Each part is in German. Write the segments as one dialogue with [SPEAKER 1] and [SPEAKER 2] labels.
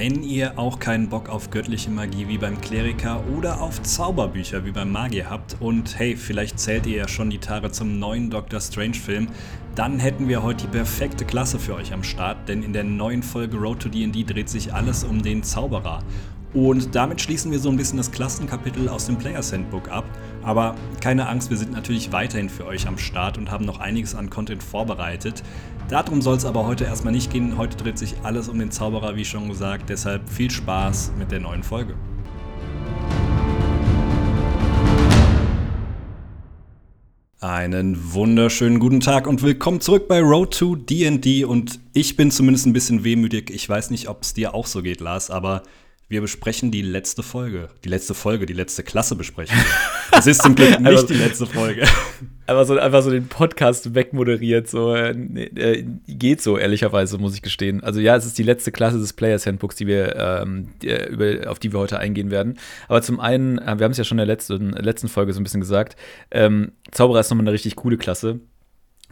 [SPEAKER 1] Wenn ihr auch keinen Bock auf göttliche Magie wie beim Kleriker oder auf Zauberbücher wie beim Magier habt und hey, vielleicht zählt ihr ja schon die Tage zum neuen Doctor Strange Film, dann hätten wir heute die perfekte Klasse für euch am Start, denn in der neuen Folge Road to D&D dreht sich alles um den Zauberer. Und damit schließen wir so ein bisschen das Klassenkapitel aus dem Players Handbook ab. Aber keine Angst, wir sind natürlich weiterhin für euch am Start und haben noch einiges an Content vorbereitet. Darum soll es aber heute erstmal nicht gehen. Heute dreht sich alles um den Zauberer, wie schon gesagt. Deshalb viel Spaß mit der neuen Folge. Einen wunderschönen guten Tag und willkommen zurück bei Road to DD. Und ich bin zumindest ein bisschen wehmütig. Ich weiß nicht, ob es dir auch so geht, Lars, aber wir besprechen die letzte Folge. Die letzte Folge, die letzte Klasse besprechen wir. Es ist zum Glück nicht die letzte Folge.
[SPEAKER 2] Einfach so, einfach so den Podcast wegmoderiert, so äh, äh, geht so, ehrlicherweise, muss ich gestehen. Also ja, es ist die letzte Klasse des Players Handbooks, die wir, ähm, die, über, auf die wir heute eingehen werden. Aber zum einen, äh, wir haben es ja schon in der letzten, letzten Folge so ein bisschen gesagt, ähm, Zauberer ist nochmal eine richtig coole Klasse.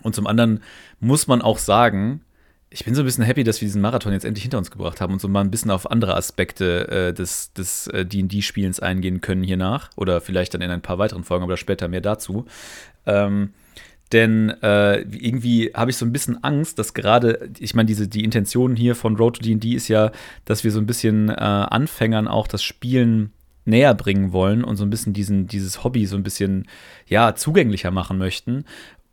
[SPEAKER 2] Und zum anderen muss man auch sagen, ich bin so ein bisschen happy, dass wir diesen Marathon jetzt endlich hinter uns gebracht haben und so mal ein bisschen auf andere Aspekte äh, des, des äh, D&D-Spielens eingehen können hier nach. Oder vielleicht dann in ein paar weiteren Folgen, aber später mehr dazu. Ähm, denn äh, irgendwie habe ich so ein bisschen Angst, dass gerade, ich meine, die Intention hier von Road to D&D ist ja, dass wir so ein bisschen äh, Anfängern auch das Spielen näher bringen wollen und so ein bisschen diesen, dieses Hobby so ein bisschen ja, zugänglicher machen möchten.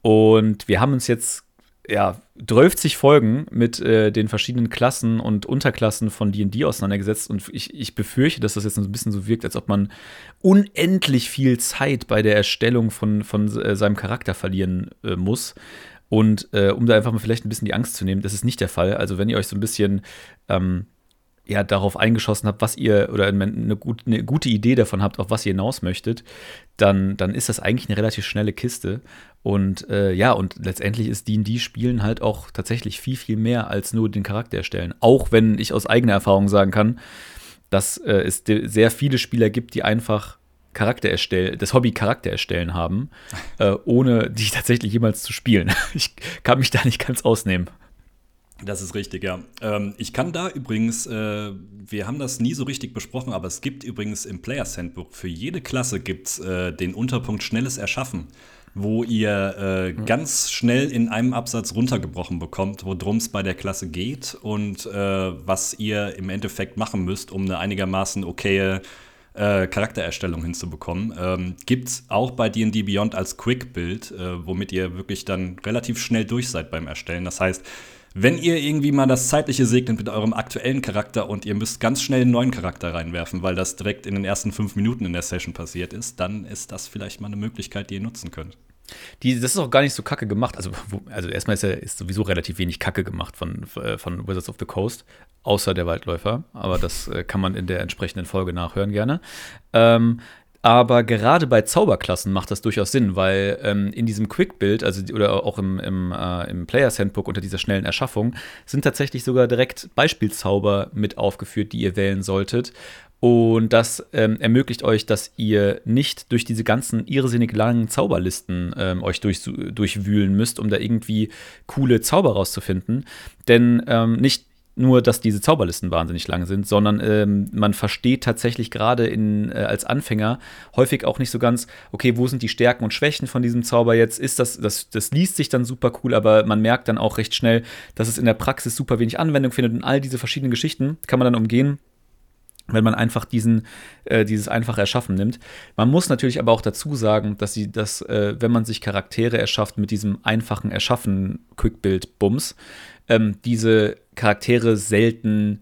[SPEAKER 2] Und wir haben uns jetzt ja, 12 Folgen mit äh, den verschiedenen Klassen und Unterklassen von D&D auseinandergesetzt und ich, ich befürchte, dass das jetzt ein bisschen so wirkt, als ob man unendlich viel Zeit bei der Erstellung von, von äh, seinem Charakter verlieren äh, muss. Und äh, um da einfach mal vielleicht ein bisschen die Angst zu nehmen, das ist nicht der Fall. Also wenn ihr euch so ein bisschen ähm, ja, darauf eingeschossen habt, was ihr oder eine, gut, eine, gute Idee davon habt, auf was ihr hinaus möchtet, dann, dann ist das eigentlich eine relativ schnelle Kiste. Und äh, ja, und letztendlich ist D&D-Spielen halt auch tatsächlich viel, viel mehr als nur den Charakter erstellen. Auch wenn ich aus eigener Erfahrung sagen kann, dass äh, es sehr viele Spieler gibt, die einfach Charakter erstellen, das Hobby Charakter erstellen haben, äh, ohne die tatsächlich jemals zu spielen. Ich kann mich da nicht ganz ausnehmen.
[SPEAKER 1] Das ist richtig, ja. Ähm, ich kann da übrigens, äh, wir haben das nie so richtig besprochen, aber es gibt übrigens im Players Handbook für jede Klasse gibt's äh, den Unterpunkt Schnelles Erschaffen, wo ihr äh, mhm. ganz schnell in einem Absatz runtergebrochen bekommt, worum es bei der Klasse geht und äh, was ihr im Endeffekt machen müsst, um eine einigermaßen okaye äh, Charaktererstellung hinzubekommen. Ähm, Gibt es auch bei DD Beyond als Quick-Build, äh, womit ihr wirklich dann relativ schnell durch seid beim Erstellen. Das heißt, wenn ihr irgendwie mal das Zeitliche segnet mit eurem aktuellen Charakter und ihr müsst ganz schnell einen neuen Charakter reinwerfen, weil das direkt in den ersten fünf Minuten in der Session passiert ist, dann ist das vielleicht mal eine Möglichkeit, die ihr nutzen könnt.
[SPEAKER 2] Die, das ist auch gar nicht so kacke gemacht. Also, also erstmal ist ja ist sowieso relativ wenig Kacke gemacht von, äh, von Wizards of the Coast, außer der Waldläufer. Aber das äh, kann man in der entsprechenden Folge nachhören gerne. Ähm, aber gerade bei Zauberklassen macht das durchaus Sinn, weil ähm, in diesem Quick-Build, also oder auch im, im, äh, im Players Handbook unter dieser schnellen Erschaffung, sind tatsächlich sogar direkt Beispielzauber mit aufgeführt, die ihr wählen solltet. Und das ähm, ermöglicht euch, dass ihr nicht durch diese ganzen irrsinnig langen Zauberlisten ähm, euch durch, durchwühlen müsst, um da irgendwie coole Zauber rauszufinden. Denn ähm, nicht nur, dass diese Zauberlisten wahnsinnig lang sind, sondern ähm, man versteht tatsächlich gerade äh, als Anfänger häufig auch nicht so ganz, okay, wo sind die Stärken und Schwächen von diesem Zauber jetzt? Ist das, das, das liest sich dann super cool, aber man merkt dann auch recht schnell, dass es in der Praxis super wenig Anwendung findet und all diese verschiedenen Geschichten kann man dann umgehen wenn man einfach diesen, äh, dieses einfache Erschaffen nimmt. Man muss natürlich aber auch dazu sagen, dass sie das, äh, wenn man sich Charaktere erschafft mit diesem einfachen Erschaffen Quickbuild-Bums, ähm, diese Charaktere selten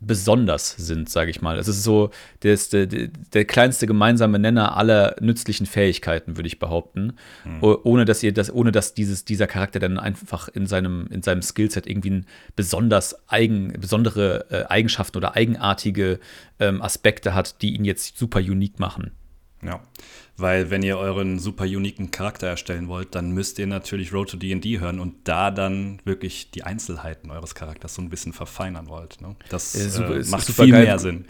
[SPEAKER 2] besonders sind, sage ich mal. Es ist so das, der, der, kleinste gemeinsame Nenner aller nützlichen Fähigkeiten, würde ich behaupten. Mhm. Ohne dass ihr das, ohne dass dieses, dieser Charakter dann einfach in seinem, in seinem Skillset irgendwie ein besonders eigen, besondere äh, Eigenschaften oder eigenartige ähm, Aspekte hat, die ihn jetzt super unique machen.
[SPEAKER 1] Ja. Weil wenn ihr euren super uniken Charakter erstellen wollt, dann müsst ihr natürlich Road to D&D hören und da dann wirklich die Einzelheiten eures Charakters so ein bisschen verfeinern wollt. Ne? Das ja, super, äh, macht viel geil. mehr Sinn.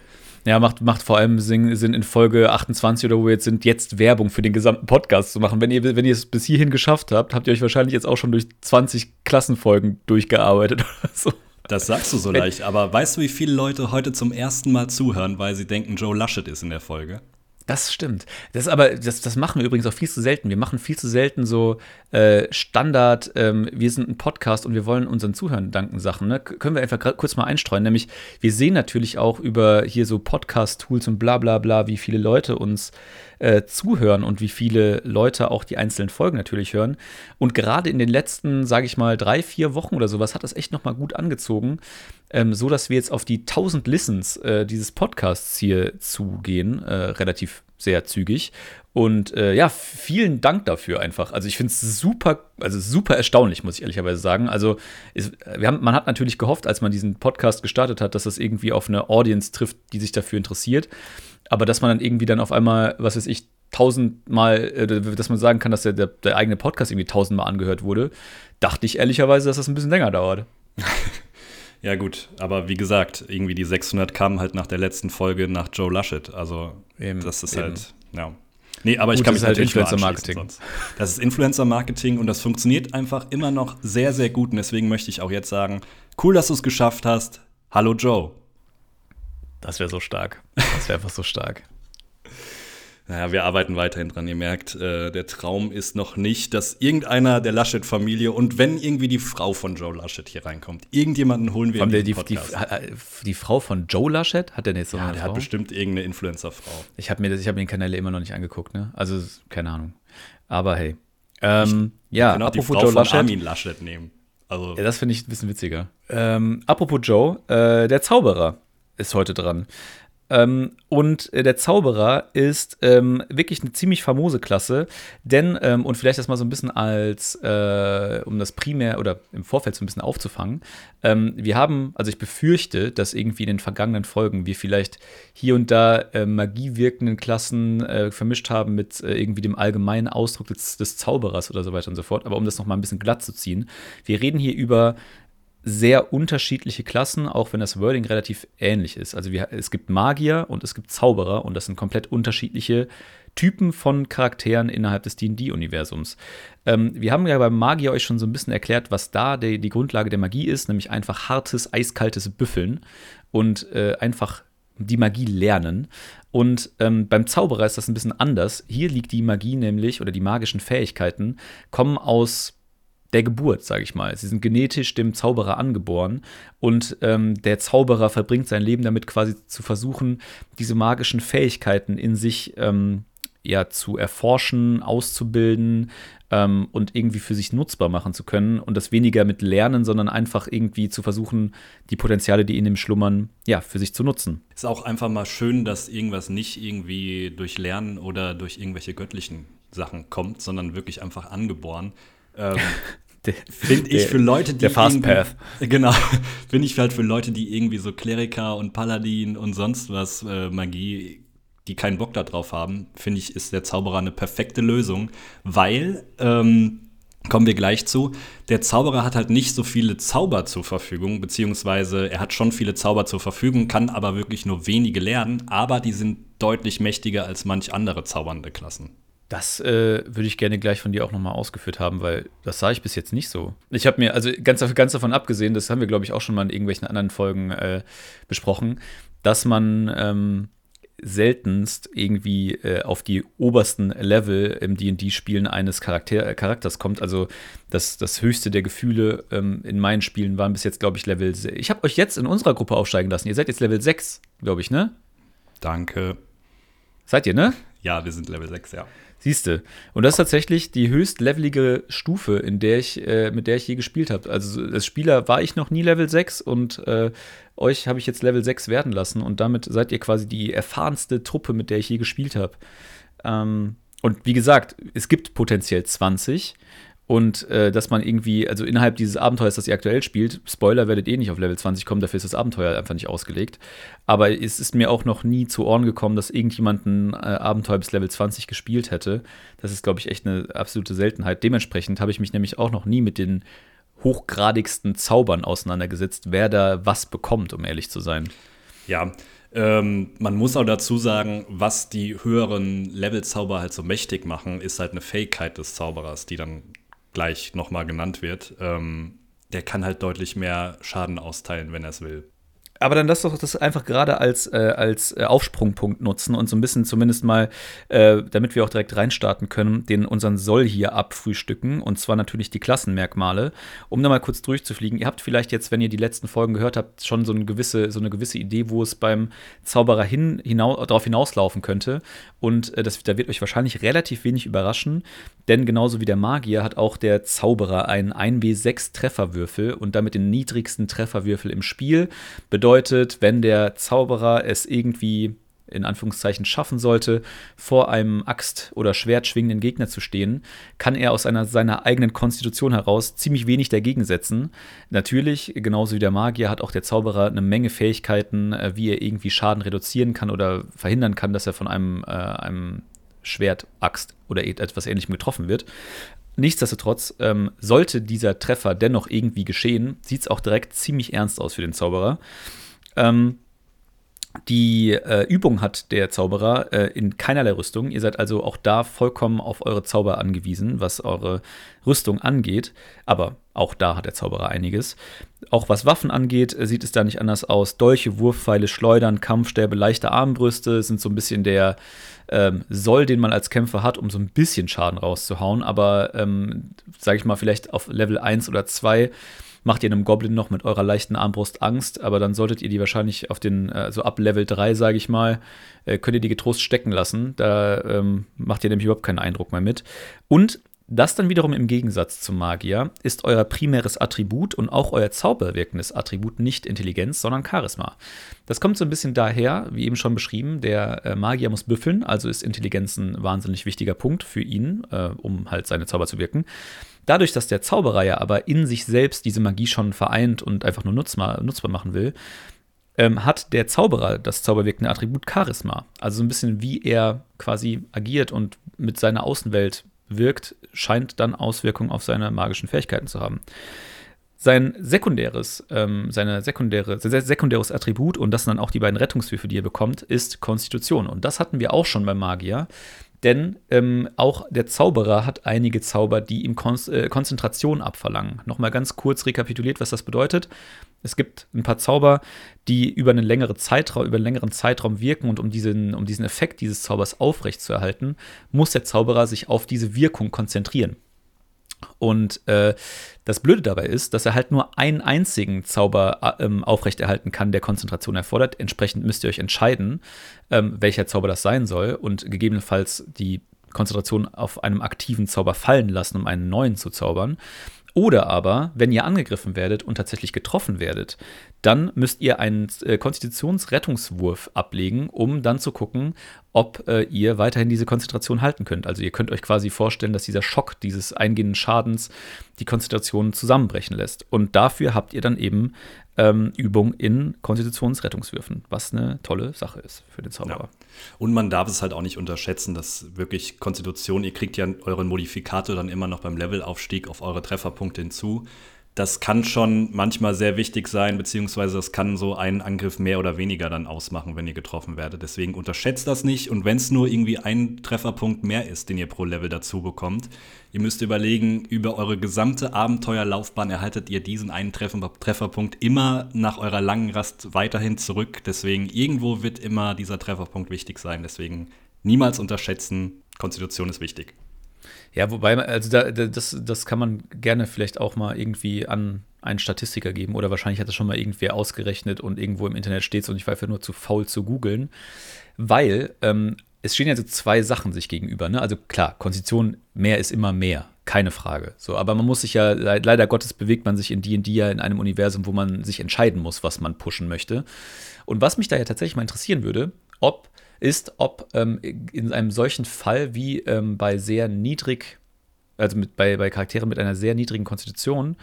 [SPEAKER 2] Ja, macht, macht vor allem Sinn, in Folge 28 oder wo wir jetzt sind, jetzt Werbung für den gesamten Podcast zu machen. Wenn ihr, wenn ihr es bis hierhin geschafft habt, habt ihr euch wahrscheinlich jetzt auch schon durch 20 Klassenfolgen durchgearbeitet oder so.
[SPEAKER 1] Das sagst du so leicht, aber weißt du, wie viele Leute heute zum ersten Mal zuhören, weil sie denken, Joe Laschet ist in der Folge?
[SPEAKER 2] Das stimmt. Das aber, das, das machen wir übrigens auch viel zu selten. Wir machen viel zu selten so äh, Standard, ähm, wir sind ein Podcast und wir wollen unseren Zuhörern danken Sachen. Ne? Können wir einfach kurz mal einstreuen. Nämlich, wir sehen natürlich auch über hier so Podcast-Tools und bla bla bla, wie viele Leute uns äh, zuhören und wie viele Leute auch die einzelnen Folgen natürlich hören. Und gerade in den letzten, sage ich mal, drei, vier Wochen oder sowas hat das echt noch mal gut angezogen, ähm, so dass wir jetzt auf die 1000 Listens äh, dieses Podcasts hier zugehen, äh, relativ sehr zügig. Und äh, ja, vielen Dank dafür einfach. Also ich finde es super, also super erstaunlich, muss ich ehrlicherweise sagen. Also ist, wir haben, man hat natürlich gehofft, als man diesen Podcast gestartet hat, dass das irgendwie auf eine Audience trifft, die sich dafür interessiert. Aber dass man dann irgendwie dann auf einmal, was weiß ich, tausendmal, äh, dass man sagen kann, dass der, der, der eigene Podcast irgendwie tausendmal angehört wurde, dachte ich ehrlicherweise, dass das ein bisschen länger dauert.
[SPEAKER 1] Ja, gut, aber wie gesagt, irgendwie die 600 kamen halt nach der letzten Folge nach Joe Laschet. Also, eben, das ist eben. halt, ja. Nee, aber ich kann mich
[SPEAKER 2] halt Influencer Marketing.
[SPEAKER 1] Das ist Influencer Marketing und das funktioniert einfach immer noch sehr, sehr gut. Und deswegen möchte ich auch jetzt sagen: cool, dass du es geschafft hast. Hallo Joe.
[SPEAKER 2] Das wäre so stark. Das wäre einfach so stark.
[SPEAKER 1] Naja, wir arbeiten weiterhin dran. Ihr merkt, äh, der Traum ist noch nicht, dass irgendeiner der Laschet-Familie und wenn irgendwie die Frau von Joe Laschet hier reinkommt, irgendjemanden holen wir
[SPEAKER 2] in den Podcast. Die, die, die, Frau von Joe Laschet? Hat der nicht so
[SPEAKER 1] Ja,
[SPEAKER 2] der
[SPEAKER 1] Frau? hat bestimmt irgendeine Influencer-Frau.
[SPEAKER 2] Ich habe mir, hab mir den Kanäle immer noch nicht angeguckt, ne? Also, keine Ahnung. Aber hey. Ähm, ich, ja,
[SPEAKER 1] apropos die Frau Joe Laschet. Armin Laschet nehmen.
[SPEAKER 2] Also. Ja, das finde ich ein bisschen witziger. Ähm, apropos Joe, äh, der Zauberer ist heute dran. Ähm, und äh, der Zauberer ist ähm, wirklich eine ziemlich famose Klasse, denn, ähm, und vielleicht das mal so ein bisschen als, äh, um das primär oder im Vorfeld so ein bisschen aufzufangen, ähm, wir haben, also ich befürchte, dass irgendwie in den vergangenen Folgen wir vielleicht hier und da äh, magiewirkenden Klassen äh, vermischt haben mit äh, irgendwie dem allgemeinen Ausdruck des, des Zauberers oder so weiter und so fort. Aber um das noch mal ein bisschen glatt zu ziehen, wir reden hier über sehr unterschiedliche Klassen, auch wenn das Wording relativ ähnlich ist. Also wir, es gibt Magier und es gibt Zauberer und das sind komplett unterschiedliche Typen von Charakteren innerhalb des D&D-Universums. Ähm, wir haben ja beim Magier euch schon so ein bisschen erklärt, was da die, die Grundlage der Magie ist, nämlich einfach hartes, eiskaltes Büffeln und äh, einfach die Magie lernen. Und ähm, beim Zauberer ist das ein bisschen anders. Hier liegt die Magie nämlich, oder die magischen Fähigkeiten, kommen aus der Geburt, sage ich mal. Sie sind genetisch dem Zauberer angeboren und ähm, der Zauberer verbringt sein Leben damit quasi zu versuchen, diese magischen Fähigkeiten in sich ähm, ja zu erforschen, auszubilden ähm, und irgendwie für sich nutzbar machen zu können und das weniger mit Lernen, sondern einfach irgendwie zu versuchen, die Potenziale, die in ihm schlummern, ja, für sich zu nutzen.
[SPEAKER 1] Ist auch einfach mal schön, dass irgendwas nicht irgendwie durch Lernen oder durch irgendwelche göttlichen Sachen kommt, sondern wirklich einfach angeboren. Ähm, finde ich für Leute, die.
[SPEAKER 2] Der Fast Path.
[SPEAKER 1] Genau. Finde ich halt für Leute, die irgendwie so Kleriker und Paladin und sonst was äh, Magie, die keinen Bock darauf haben, finde ich, ist der Zauberer eine perfekte Lösung, weil. Ähm, kommen wir gleich zu. Der Zauberer hat halt nicht so viele Zauber zur Verfügung, beziehungsweise er hat schon viele Zauber zur Verfügung, kann aber wirklich nur wenige lernen, aber die sind deutlich mächtiger als manch andere zaubernde Klassen.
[SPEAKER 2] Das äh, würde ich gerne gleich von dir auch nochmal ausgeführt haben, weil das sah ich bis jetzt nicht so. Ich habe mir, also ganz, ganz davon abgesehen, das haben wir, glaube ich, auch schon mal in irgendwelchen anderen Folgen äh, besprochen, dass man ähm, seltenst irgendwie äh, auf die obersten Level im DD-Spielen eines Charakter Charakters kommt. Also das, das höchste der Gefühle ähm, in meinen Spielen waren bis jetzt, glaube ich, Level. Ich habe euch jetzt in unserer Gruppe aufsteigen lassen. Ihr seid jetzt Level 6, glaube ich, ne?
[SPEAKER 1] Danke.
[SPEAKER 2] Seid ihr, ne?
[SPEAKER 1] Ja, wir sind Level 6, ja.
[SPEAKER 2] Siehste. Und das ist tatsächlich die höchstlevelige Stufe, in der ich, äh, mit der ich je gespielt habe. Also als Spieler war ich noch nie Level 6 und äh, euch habe ich jetzt Level 6 werden lassen und damit seid ihr quasi die erfahrenste Truppe, mit der ich je gespielt habe. Ähm, und wie gesagt, es gibt potenziell 20. Und äh, dass man irgendwie, also innerhalb dieses Abenteuers, das ihr aktuell spielt, Spoiler, werdet ihr nicht auf Level 20 kommen, dafür ist das Abenteuer einfach nicht ausgelegt. Aber es ist mir auch noch nie zu Ohren gekommen, dass irgendjemand ein äh, Abenteuer bis Level 20 gespielt hätte. Das ist, glaube ich, echt eine absolute Seltenheit. Dementsprechend habe ich mich nämlich auch noch nie mit den hochgradigsten Zaubern auseinandergesetzt, wer da was bekommt, um ehrlich zu sein.
[SPEAKER 1] Ja, ähm, man muss auch dazu sagen, was die höheren Level-Zauber halt so mächtig machen, ist halt eine Fähigkeit des Zauberers, die dann gleich nochmal genannt wird. Ähm, der kann halt deutlich mehr Schaden austeilen, wenn er es will.
[SPEAKER 2] Aber dann lass doch das einfach gerade als, äh, als äh, Aufsprungpunkt nutzen und so ein bisschen zumindest mal, äh, damit wir auch direkt reinstarten können, den unseren Soll hier abfrühstücken. Und zwar natürlich die Klassenmerkmale. Um da mal kurz durchzufliegen. Ihr habt vielleicht jetzt, wenn ihr die letzten Folgen gehört habt, schon so eine gewisse, so eine gewisse Idee, wo es beim Zauberer hin, hinau darauf hinauslaufen könnte. Und äh, das, da wird euch wahrscheinlich relativ wenig überraschen. Denn genauso wie der Magier hat auch der Zauberer einen 1W6 Trefferwürfel und damit den niedrigsten Trefferwürfel im Spiel. Bedeutet, bedeutet, wenn der Zauberer es irgendwie in Anführungszeichen schaffen sollte, vor einem Axt- oder Schwert schwingenden Gegner zu stehen, kann er aus einer, seiner eigenen Konstitution heraus ziemlich wenig dagegen setzen. Natürlich, genauso wie der Magier, hat auch der Zauberer eine Menge Fähigkeiten, äh, wie er irgendwie Schaden reduzieren kann oder verhindern kann, dass er von einem, äh, einem Schwert, Axt oder etwas ähnlichem getroffen wird. Nichtsdestotrotz, ähm, sollte dieser Treffer dennoch irgendwie geschehen, sieht es auch direkt ziemlich ernst aus für den Zauberer. Ähm, die äh, Übung hat der Zauberer äh, in keinerlei Rüstung. Ihr seid also auch da vollkommen auf eure Zauber angewiesen, was eure Rüstung angeht. Aber auch da hat der Zauberer einiges. Auch was Waffen angeht, äh, sieht es da nicht anders aus. Dolche, Wurfpfeile, Schleudern, Kampfstäbe, leichte Armbrüste sind so ein bisschen der ähm, Soll, den man als Kämpfer hat, um so ein bisschen Schaden rauszuhauen. Aber, ähm, sage ich mal, vielleicht auf Level 1 oder 2 macht ihr einem Goblin noch mit eurer leichten Armbrust Angst, aber dann solltet ihr die wahrscheinlich auf den, äh, so ab Level 3, sage ich mal, äh, könnt ihr die getrost stecken lassen. Da ähm, macht ihr nämlich überhaupt keinen Eindruck mehr mit. Und das dann wiederum im Gegensatz zum Magier ist euer primäres Attribut und auch euer zauberwirkendes Attribut nicht Intelligenz, sondern Charisma. Das kommt so ein bisschen daher, wie eben schon beschrieben, der äh, Magier muss büffeln, also ist Intelligenz ein wahnsinnig wichtiger Punkt für ihn, äh, um halt seine Zauber zu wirken. Dadurch, dass der Zauberer ja aber in sich selbst diese Magie schon vereint und einfach nur nutzbar, nutzbar machen will, ähm, hat der Zauberer das zauberwirkende Attribut Charisma. Also so ein bisschen wie er quasi agiert und mit seiner Außenwelt wirkt, scheint dann Auswirkungen auf seine magischen Fähigkeiten zu haben. Sein sekundäres, ähm, seine sekundäre, sein sekundäres Attribut, und das sind dann auch die beiden Rettungshilfe, die er bekommt, ist Konstitution. Und das hatten wir auch schon beim Magier. Denn ähm, auch der Zauberer hat einige Zauber, die ihm Kon äh, Konzentration abverlangen. Nochmal ganz kurz rekapituliert, was das bedeutet. Es gibt ein paar Zauber, die über einen längeren Zeitraum, über einen längeren Zeitraum wirken und um diesen, um diesen Effekt dieses Zaubers aufrechtzuerhalten, muss der Zauberer sich auf diese Wirkung konzentrieren. Und äh, das Blöde dabei ist, dass er halt nur einen einzigen Zauber äh, ähm, aufrechterhalten kann, der Konzentration erfordert. Entsprechend müsst ihr euch entscheiden, ähm, welcher Zauber das sein soll und gegebenenfalls die Konzentration auf einem aktiven Zauber fallen lassen, um einen neuen zu zaubern. Oder aber, wenn ihr angegriffen werdet und tatsächlich getroffen werdet, dann müsst ihr einen äh, Konstitutionsrettungswurf ablegen, um dann zu gucken, ob äh, ihr weiterhin diese Konzentration halten könnt. Also ihr könnt euch quasi vorstellen, dass dieser Schock dieses eingehenden Schadens die Konzentration zusammenbrechen lässt. Und dafür habt ihr dann eben ähm, Übung in Konstitutionsrettungswürfen, was eine tolle Sache ist für den Zauberer. Ja.
[SPEAKER 1] Und man darf es halt auch nicht unterschätzen, dass wirklich Konstitution, ihr kriegt ja euren Modifikator dann immer noch beim Levelaufstieg auf eure Trefferpunkte hinzu das kann schon manchmal sehr wichtig sein, beziehungsweise das kann so einen Angriff mehr oder weniger dann ausmachen, wenn ihr getroffen werdet. Deswegen unterschätzt das nicht. Und wenn es nur irgendwie ein Trefferpunkt mehr ist, den ihr pro Level dazu bekommt, ihr müsst überlegen, über eure gesamte Abenteuerlaufbahn erhaltet ihr diesen einen Trefferpunkt immer nach eurer langen Rast weiterhin zurück. Deswegen irgendwo wird immer dieser Trefferpunkt wichtig sein. Deswegen niemals unterschätzen, Konstitution ist wichtig.
[SPEAKER 2] Ja, wobei, also da, das, das kann man gerne vielleicht auch mal irgendwie an einen Statistiker geben oder wahrscheinlich hat das schon mal irgendwer ausgerechnet und irgendwo im Internet steht es und ich war einfach nur zu faul zu googeln, weil ähm, es stehen ja so zwei Sachen sich gegenüber. Ne? Also klar, Konstitution, mehr ist immer mehr, keine Frage. So, aber man muss sich ja, leider Gottes bewegt man sich in D&D ja in einem Universum, wo man sich entscheiden muss, was man pushen möchte. Und was mich da ja tatsächlich mal interessieren würde, ob ist, ob ähm, in einem solchen Fall wie ähm, bei sehr niedrig, also mit, bei, bei Charakteren mit einer sehr niedrigen Konstitution,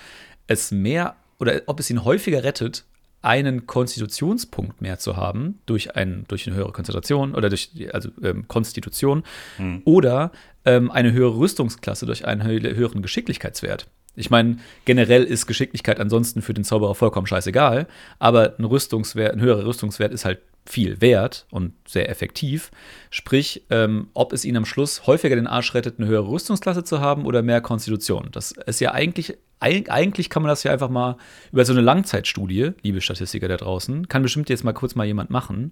[SPEAKER 2] es mehr oder ob es ihn häufiger rettet, einen Konstitutionspunkt mehr zu haben durch, ein, durch eine höhere Konzentration oder durch also ähm, Konstitution hm. oder ähm, eine höhere Rüstungsklasse durch einen höheren Geschicklichkeitswert. Ich meine, generell ist Geschicklichkeit ansonsten für den Zauberer vollkommen scheißegal, aber ein Rüstungswert, ein höherer Rüstungswert ist halt viel wert und sehr effektiv. Sprich, ähm, ob es ihnen am Schluss häufiger den Arsch rettet, eine höhere Rüstungsklasse zu haben oder mehr Konstitution. Das ist ja eigentlich, eigentlich kann man das ja einfach mal über so eine Langzeitstudie, liebe Statistiker da draußen, kann bestimmt jetzt mal kurz mal jemand machen.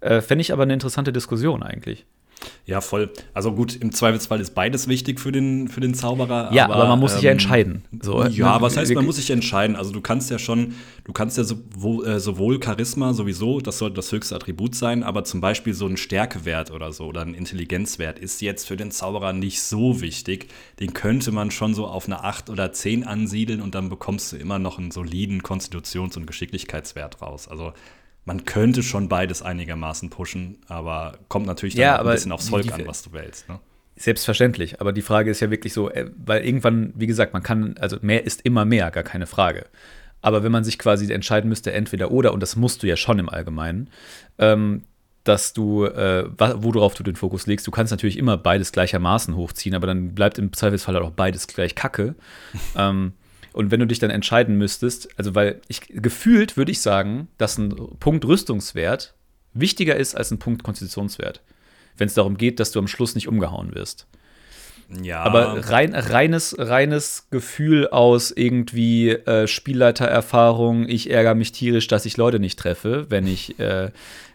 [SPEAKER 2] Äh, Fände ich aber eine interessante Diskussion eigentlich.
[SPEAKER 1] Ja, voll. Also gut, im Zweifelsfall ist beides wichtig für den, für den Zauberer.
[SPEAKER 2] Ja, aber, aber man muss ähm, sich ja ähm, entscheiden.
[SPEAKER 1] So, ja, ne, was heißt, man muss sich entscheiden? Also du kannst ja schon, du kannst ja sowohl, äh, sowohl Charisma sowieso, das sollte das höchste Attribut sein, aber zum Beispiel so ein Stärkewert oder so oder ein Intelligenzwert ist jetzt für den Zauberer nicht so wichtig. Den könnte man schon so auf eine 8 oder 10 ansiedeln und dann bekommst du immer noch einen soliden Konstitutions- und Geschicklichkeitswert raus. Also man könnte schon beides einigermaßen pushen, aber kommt natürlich dann
[SPEAKER 2] ja,
[SPEAKER 1] ein bisschen aufs Volk an, was du wählst. Ne?
[SPEAKER 2] Selbstverständlich, aber die Frage ist ja wirklich so, äh, weil irgendwann, wie gesagt, man kann, also mehr ist immer mehr, gar keine Frage. Aber wenn man sich quasi entscheiden müsste, entweder oder, und das musst du ja schon im Allgemeinen, ähm, dass du, äh, worauf du den Fokus legst, du kannst natürlich immer beides gleichermaßen hochziehen, aber dann bleibt im Zweifelsfall halt auch beides gleich kacke. ähm, und wenn du dich dann entscheiden müsstest, also weil ich gefühlt würde ich sagen, dass ein Punkt Rüstungswert wichtiger ist als ein Punkt Konstitutionswert, wenn es darum geht, dass du am Schluss nicht umgehauen wirst. Ja. Aber rein, reines, reines Gefühl aus irgendwie äh, Spielleitererfahrung, ich ärgere mich tierisch, dass ich Leute nicht treffe, wenn ich, äh,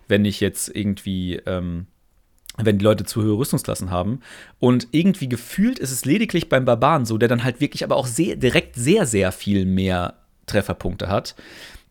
[SPEAKER 2] wenn ich jetzt irgendwie ähm, wenn die Leute zu hohe Rüstungsklassen haben. Und irgendwie gefühlt ist es lediglich beim Barbaren so, der dann halt wirklich aber auch sehr, direkt sehr, sehr viel mehr Trefferpunkte hat,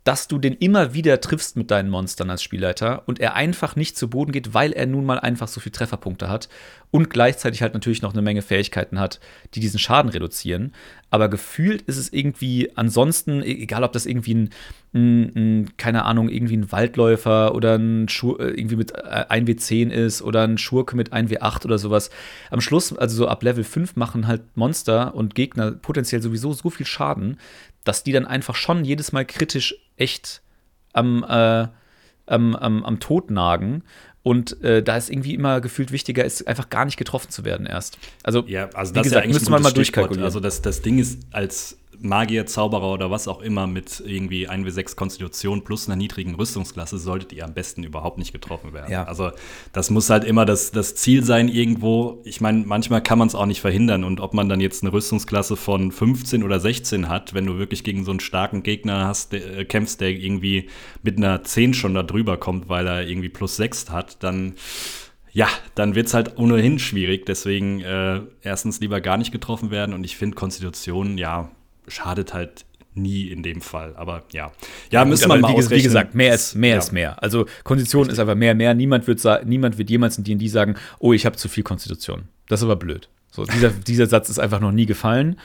[SPEAKER 2] dass du den immer wieder triffst mit deinen Monstern als Spielleiter und er einfach nicht zu Boden geht, weil er nun mal einfach so viele Trefferpunkte hat und gleichzeitig halt natürlich noch eine Menge Fähigkeiten hat, die diesen Schaden reduzieren. Aber gefühlt ist es irgendwie ansonsten, e-, egal ob das irgendwie ein, ein, ein keine Ahnung, irgendwie ein Waldläufer oder ein Schur, äh, irgendwie mit 1W10 äh, ist oder ein Schurke mit 1W8 oder sowas. Am Schluss, also so ab Level 5 machen halt Monster und Gegner potenziell sowieso so viel Schaden, dass die dann einfach schon jedes Mal kritisch echt am, äh, am, am, am Tod nagen. Und äh, da ist irgendwie immer gefühlt wichtiger, ist einfach gar nicht getroffen zu werden erst. Also,
[SPEAKER 1] ja, also das wie gesagt, ja müsste man mal durchkalkulieren. Also das, das Ding ist, als Magier, Zauberer oder was auch immer mit irgendwie 1w6 Konstitution plus einer niedrigen Rüstungsklasse solltet ihr am besten überhaupt nicht getroffen werden. Ja. Also das muss halt immer das, das Ziel sein irgendwo. Ich meine, manchmal kann man es auch nicht verhindern und ob man dann jetzt eine Rüstungsklasse von 15 oder 16 hat, wenn du wirklich gegen so einen starken Gegner hast, der, äh, kämpfst, der irgendwie mit einer 10 schon da drüber kommt, weil er irgendwie plus 6 hat, dann ja, dann wird es halt ohnehin schwierig. Deswegen äh, erstens lieber gar nicht getroffen werden. Und ich finde Konstitution, ja, schadet halt nie in dem Fall. Aber ja, ja, ja müssen wir mal
[SPEAKER 2] wie, ausrechnen. Wie gesagt, mehr ist mehr. Ja. Ist mehr. Also Konstitution Richtig. ist einfach mehr, mehr. Niemand wird, niemand wird jemals in D&D sagen, oh, ich habe zu viel Konstitution. Das ist aber blöd. So, dieser, dieser Satz ist einfach noch nie gefallen.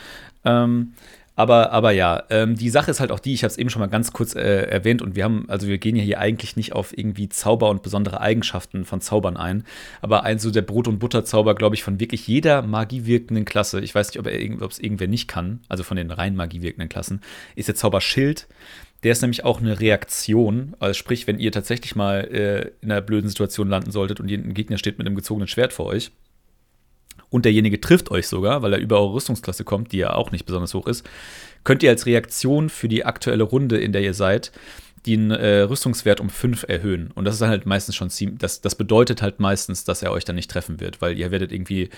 [SPEAKER 2] Ähm, aber, aber ja, ähm, die Sache ist halt auch die, ich habe es eben schon mal ganz kurz äh, erwähnt und wir haben, also wir gehen ja hier eigentlich nicht auf irgendwie Zauber und besondere Eigenschaften von Zaubern ein, aber ein so der Brot- und Butterzauber, glaube ich, von wirklich jeder magiewirkenden Klasse, ich weiß nicht, ob es irgendwer nicht kann, also von den rein magiewirkenden Klassen, ist der Zauber Schild. Der ist nämlich auch eine Reaktion, also sprich, wenn ihr tatsächlich mal äh, in einer blöden Situation landen solltet und ein Gegner steht mit einem gezogenen Schwert vor euch, und derjenige trifft euch sogar, weil er über eure Rüstungsklasse kommt, die ja auch nicht besonders hoch ist, könnt ihr als Reaktion für die aktuelle Runde, in der ihr seid, den äh, Rüstungswert um 5 erhöhen. Und das ist dann halt meistens schon ziemlich, das, das bedeutet halt meistens, dass er euch dann nicht treffen wird, weil ihr werdet irgendwie,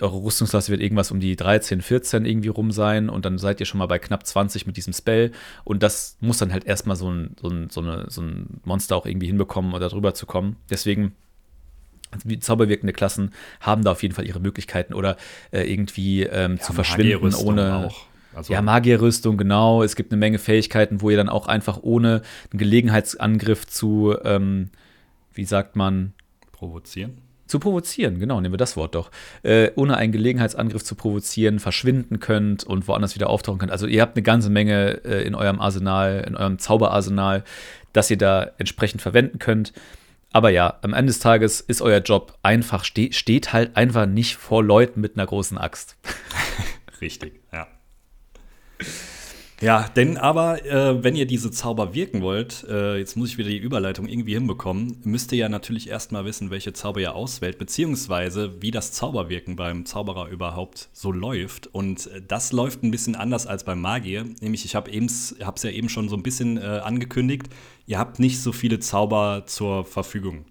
[SPEAKER 2] eure Rüstungsklasse wird irgendwas um die 13, 14 irgendwie rum sein und dann seid ihr schon mal bei knapp 20 mit diesem Spell. Und das muss dann halt erstmal so ein, so, ein, so, eine, so ein Monster auch irgendwie hinbekommen oder drüber zu kommen. Deswegen zauberwirkende Klassen haben da auf jeden Fall ihre Möglichkeiten oder äh, irgendwie ähm, ja, zu verschwinden ohne. Also ja, Magierrüstung, genau. Es gibt eine Menge Fähigkeiten, wo ihr dann auch einfach ohne einen Gelegenheitsangriff zu, ähm, wie sagt man?
[SPEAKER 1] Provozieren.
[SPEAKER 2] Zu provozieren, genau, nehmen wir das Wort doch. Äh, ohne einen Gelegenheitsangriff zu provozieren, verschwinden könnt und woanders wieder auftauchen könnt. Also ihr habt eine ganze Menge äh, in eurem Arsenal, in eurem Zauberarsenal, das ihr da entsprechend verwenden könnt. Aber ja, am Ende des Tages ist euer Job einfach, ste steht halt einfach nicht vor Leuten mit einer großen Axt.
[SPEAKER 1] Richtig, ja. Ja, denn aber, äh, wenn ihr diese Zauber wirken wollt, äh, jetzt muss ich wieder die Überleitung irgendwie hinbekommen, müsst ihr ja natürlich erstmal wissen, welche Zauber ihr auswählt, beziehungsweise wie das Zauberwirken beim Zauberer überhaupt so läuft. Und äh, das läuft ein bisschen anders als beim Magier. Nämlich, ich habe es ja eben schon so ein bisschen äh, angekündigt, ihr habt nicht so viele Zauber zur Verfügung.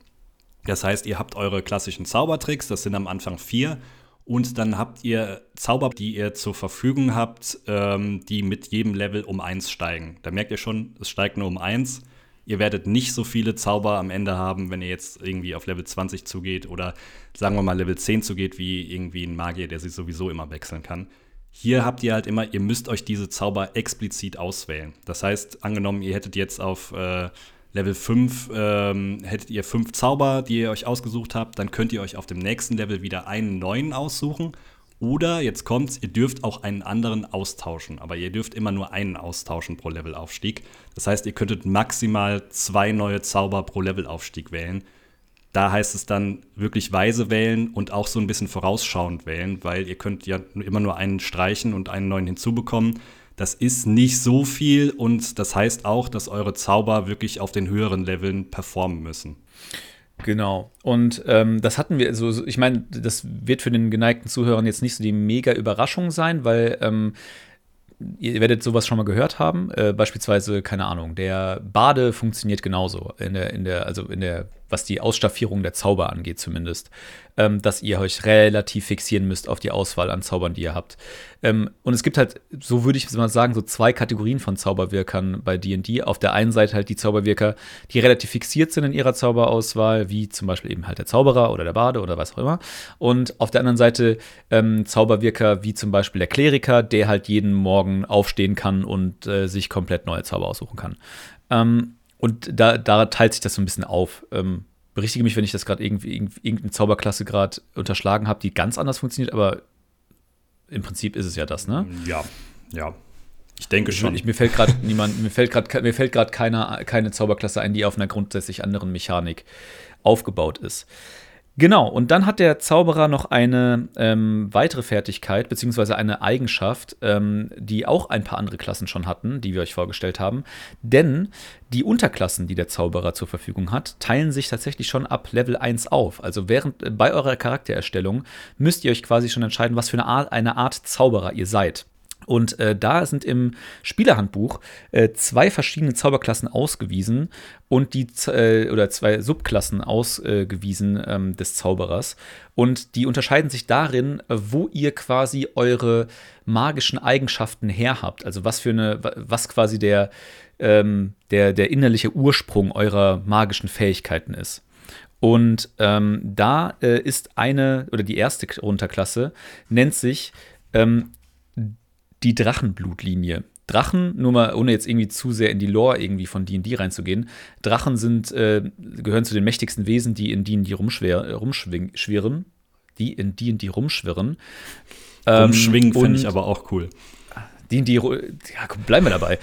[SPEAKER 1] Das heißt, ihr habt eure klassischen Zaubertricks, das sind am Anfang vier. Und dann habt ihr Zauber, die ihr zur Verfügung habt, ähm, die mit jedem Level um eins steigen. Da merkt ihr schon, es steigt nur um eins. Ihr werdet nicht so viele Zauber am Ende haben, wenn ihr jetzt irgendwie auf Level 20 zugeht oder sagen wir mal Level 10 zugeht, wie irgendwie ein Magier, der sich sowieso immer wechseln kann. Hier habt ihr halt immer, ihr müsst euch diese Zauber explizit auswählen. Das heißt, angenommen, ihr hättet jetzt auf äh, Level 5 ähm, hättet ihr fünf Zauber, die ihr euch ausgesucht habt, dann könnt ihr euch auf dem nächsten Level wieder einen neuen aussuchen. Oder jetzt kommt's, ihr dürft auch einen anderen austauschen, aber ihr dürft immer nur einen austauschen pro Levelaufstieg. Das heißt, ihr könntet maximal zwei neue Zauber pro Levelaufstieg wählen. Da heißt es dann wirklich weise wählen und auch so ein bisschen vorausschauend wählen, weil ihr könnt ja immer nur einen streichen und einen neuen hinzubekommen. Das ist nicht so viel und das heißt auch, dass eure Zauber wirklich auf den höheren Leveln performen müssen.
[SPEAKER 2] Genau. Und ähm, das hatten wir, also ich meine, das wird für den geneigten Zuhörern jetzt nicht so die mega Überraschung sein, weil ähm, ihr werdet sowas schon mal gehört haben. Äh, beispielsweise, keine Ahnung, der Bade funktioniert genauso in der, in der, also in der was die Ausstaffierung der Zauber angeht zumindest, ähm, dass ihr euch relativ fixieren müsst auf die Auswahl an Zaubern, die ihr habt. Ähm, und es gibt halt, so würde ich mal sagen, so zwei Kategorien von Zauberwirkern bei D&D. Auf der einen Seite halt die Zauberwirker, die relativ fixiert sind in ihrer Zauberauswahl, wie zum Beispiel eben halt der Zauberer oder der Bade oder was auch immer. Und auf der anderen Seite ähm, Zauberwirker wie zum Beispiel der Kleriker, der halt jeden Morgen aufstehen kann und äh, sich komplett neue Zauber aussuchen kann. Ähm, und da, da teilt sich das so ein bisschen auf. Ähm, berichtige mich, wenn ich das gerade irgendwie, irgendeine Zauberklasse gerade unterschlagen habe, die ganz anders funktioniert, aber im Prinzip ist es ja das, ne?
[SPEAKER 1] Ja, ja. Ich denke schon.
[SPEAKER 2] Ich, mir fällt gerade niemand, mir fällt gerade mir fällt gerade keine, keine Zauberklasse ein, die auf einer grundsätzlich anderen Mechanik aufgebaut ist. Genau, und dann hat der Zauberer noch eine ähm, weitere Fertigkeit, beziehungsweise eine Eigenschaft, ähm, die auch ein paar andere Klassen schon hatten, die wir euch vorgestellt haben. Denn die Unterklassen, die der Zauberer zur Verfügung hat, teilen sich tatsächlich schon ab Level 1 auf. Also während äh, bei eurer Charaktererstellung müsst ihr euch quasi schon entscheiden, was für eine Art, eine Art Zauberer ihr seid. Und äh, da sind im Spielerhandbuch äh, zwei verschiedene Zauberklassen ausgewiesen und die äh, oder zwei Subklassen ausgewiesen ähm, des Zauberers. Und die unterscheiden sich darin, wo ihr quasi eure magischen Eigenschaften her habt. Also was für eine, was quasi der, ähm, der, der innerliche Ursprung eurer magischen Fähigkeiten ist. Und ähm, da äh, ist eine, oder die erste Unterklasse, nennt sich ähm, die Drachenblutlinie. Drachen, nur mal ohne jetzt irgendwie zu sehr in die Lore irgendwie von D&D reinzugehen, Drachen sind, äh, gehören zu den mächtigsten Wesen, die in D&D rumschwirren, die in D&D rumschwirren.
[SPEAKER 1] Ähm, Rumschwingen finde ich aber auch cool.
[SPEAKER 2] D&D, ja, bleiben wir dabei,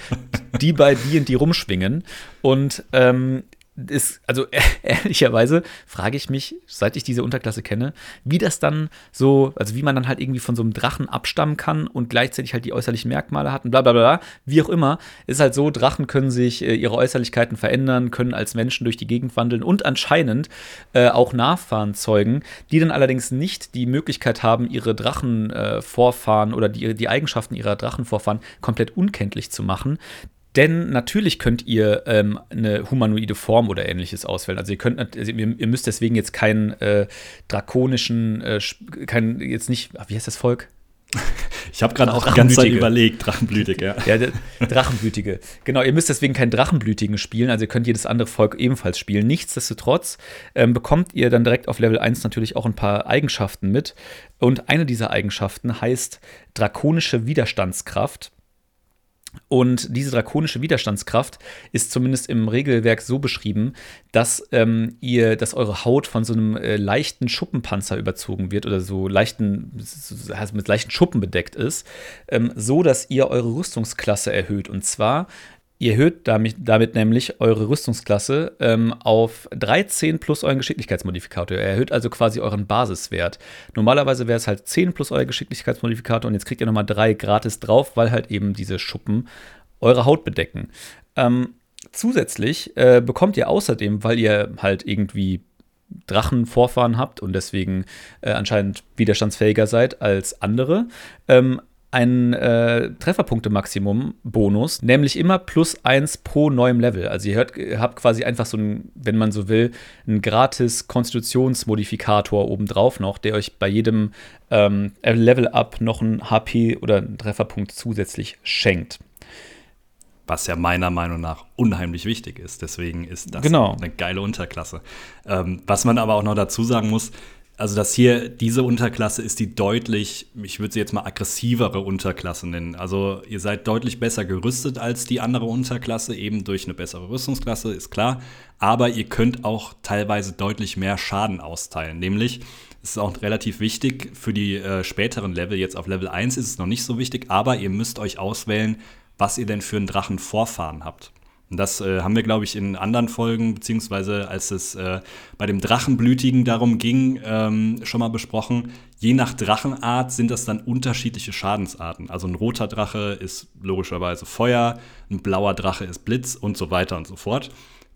[SPEAKER 2] die bei D&D rumschwingen und ähm, ist, also ehrlicherweise frage ich mich, seit ich diese Unterklasse kenne, wie das dann so, also wie man dann halt irgendwie von so einem Drachen abstammen kann und gleichzeitig halt die äußerlichen Merkmale hat und bla bla bla. Wie auch immer, ist halt so, Drachen können sich äh, ihre Äußerlichkeiten verändern, können als Menschen durch die Gegend wandeln und anscheinend äh, auch Nachfahren zeugen, die dann allerdings nicht die Möglichkeit haben, ihre Drachenvorfahren äh, oder die, die Eigenschaften ihrer Drachenvorfahren komplett unkenntlich zu machen. Denn natürlich könnt ihr ähm, eine humanoide Form oder ähnliches auswählen. Also ihr könnt, also ihr, müsst deswegen jetzt keinen äh, drakonischen, äh, keinen, jetzt nicht, wie heißt das Volk?
[SPEAKER 1] Ich habe gerade auch die ganze Zeit überlegt, Drachenblütige, ja.
[SPEAKER 2] ja, Drachenblütige. Genau, ihr müsst deswegen keinen Drachenblütigen spielen, also ihr könnt jedes andere Volk ebenfalls spielen. Nichtsdestotrotz ähm, bekommt ihr dann direkt auf Level 1 natürlich auch ein paar Eigenschaften mit. Und eine dieser Eigenschaften heißt drakonische Widerstandskraft. Und diese drakonische Widerstandskraft ist zumindest im Regelwerk so beschrieben, dass ähm, ihr, dass eure Haut von so einem äh, leichten Schuppenpanzer überzogen wird oder so leichten, also mit leichten Schuppen bedeckt ist, ähm, so dass ihr eure Rüstungsklasse erhöht. Und zwar Ihr erhöht damit, damit nämlich eure Rüstungsklasse ähm, auf 13 plus euren Geschicklichkeitsmodifikator. Ihr erhöht also quasi euren Basiswert. Normalerweise wäre es halt 10 plus euer Geschicklichkeitsmodifikator und jetzt kriegt ihr nochmal 3 gratis drauf, weil halt eben diese Schuppen eure Haut bedecken. Ähm, zusätzlich äh, bekommt ihr außerdem, weil ihr halt irgendwie Drachenvorfahren habt und deswegen äh, anscheinend widerstandsfähiger seid als andere, ähm, ein äh, Trefferpunkte-Maximum-Bonus, nämlich immer plus eins pro neuem Level. Also ihr hört, habt quasi einfach so ein, wenn man so will, einen gratis Konstitutionsmodifikator obendrauf noch, der euch bei jedem ähm, Level-Up noch ein HP oder einen Trefferpunkt zusätzlich schenkt
[SPEAKER 1] was ja meiner Meinung nach unheimlich wichtig ist. Deswegen ist das
[SPEAKER 2] genau.
[SPEAKER 1] eine geile Unterklasse. Ähm, was man aber auch noch dazu sagen muss, also dass hier diese Unterklasse ist die deutlich, ich würde sie jetzt mal aggressivere Unterklasse nennen. Also ihr seid deutlich besser gerüstet als die andere Unterklasse, eben durch eine bessere Rüstungsklasse, ist klar. Aber ihr könnt auch teilweise deutlich mehr Schaden austeilen. Nämlich, es ist auch relativ wichtig für die äh, späteren Level, jetzt auf Level 1 ist es noch nicht so wichtig, aber ihr müsst euch auswählen, was ihr denn für einen Drachenvorfahren habt. Und das äh, haben wir, glaube ich, in anderen Folgen, beziehungsweise als es äh, bei dem Drachenblütigen darum ging, ähm, schon mal besprochen. Je nach Drachenart sind das dann unterschiedliche Schadensarten. Also ein roter Drache ist logischerweise Feuer, ein blauer Drache ist Blitz und so weiter und so fort.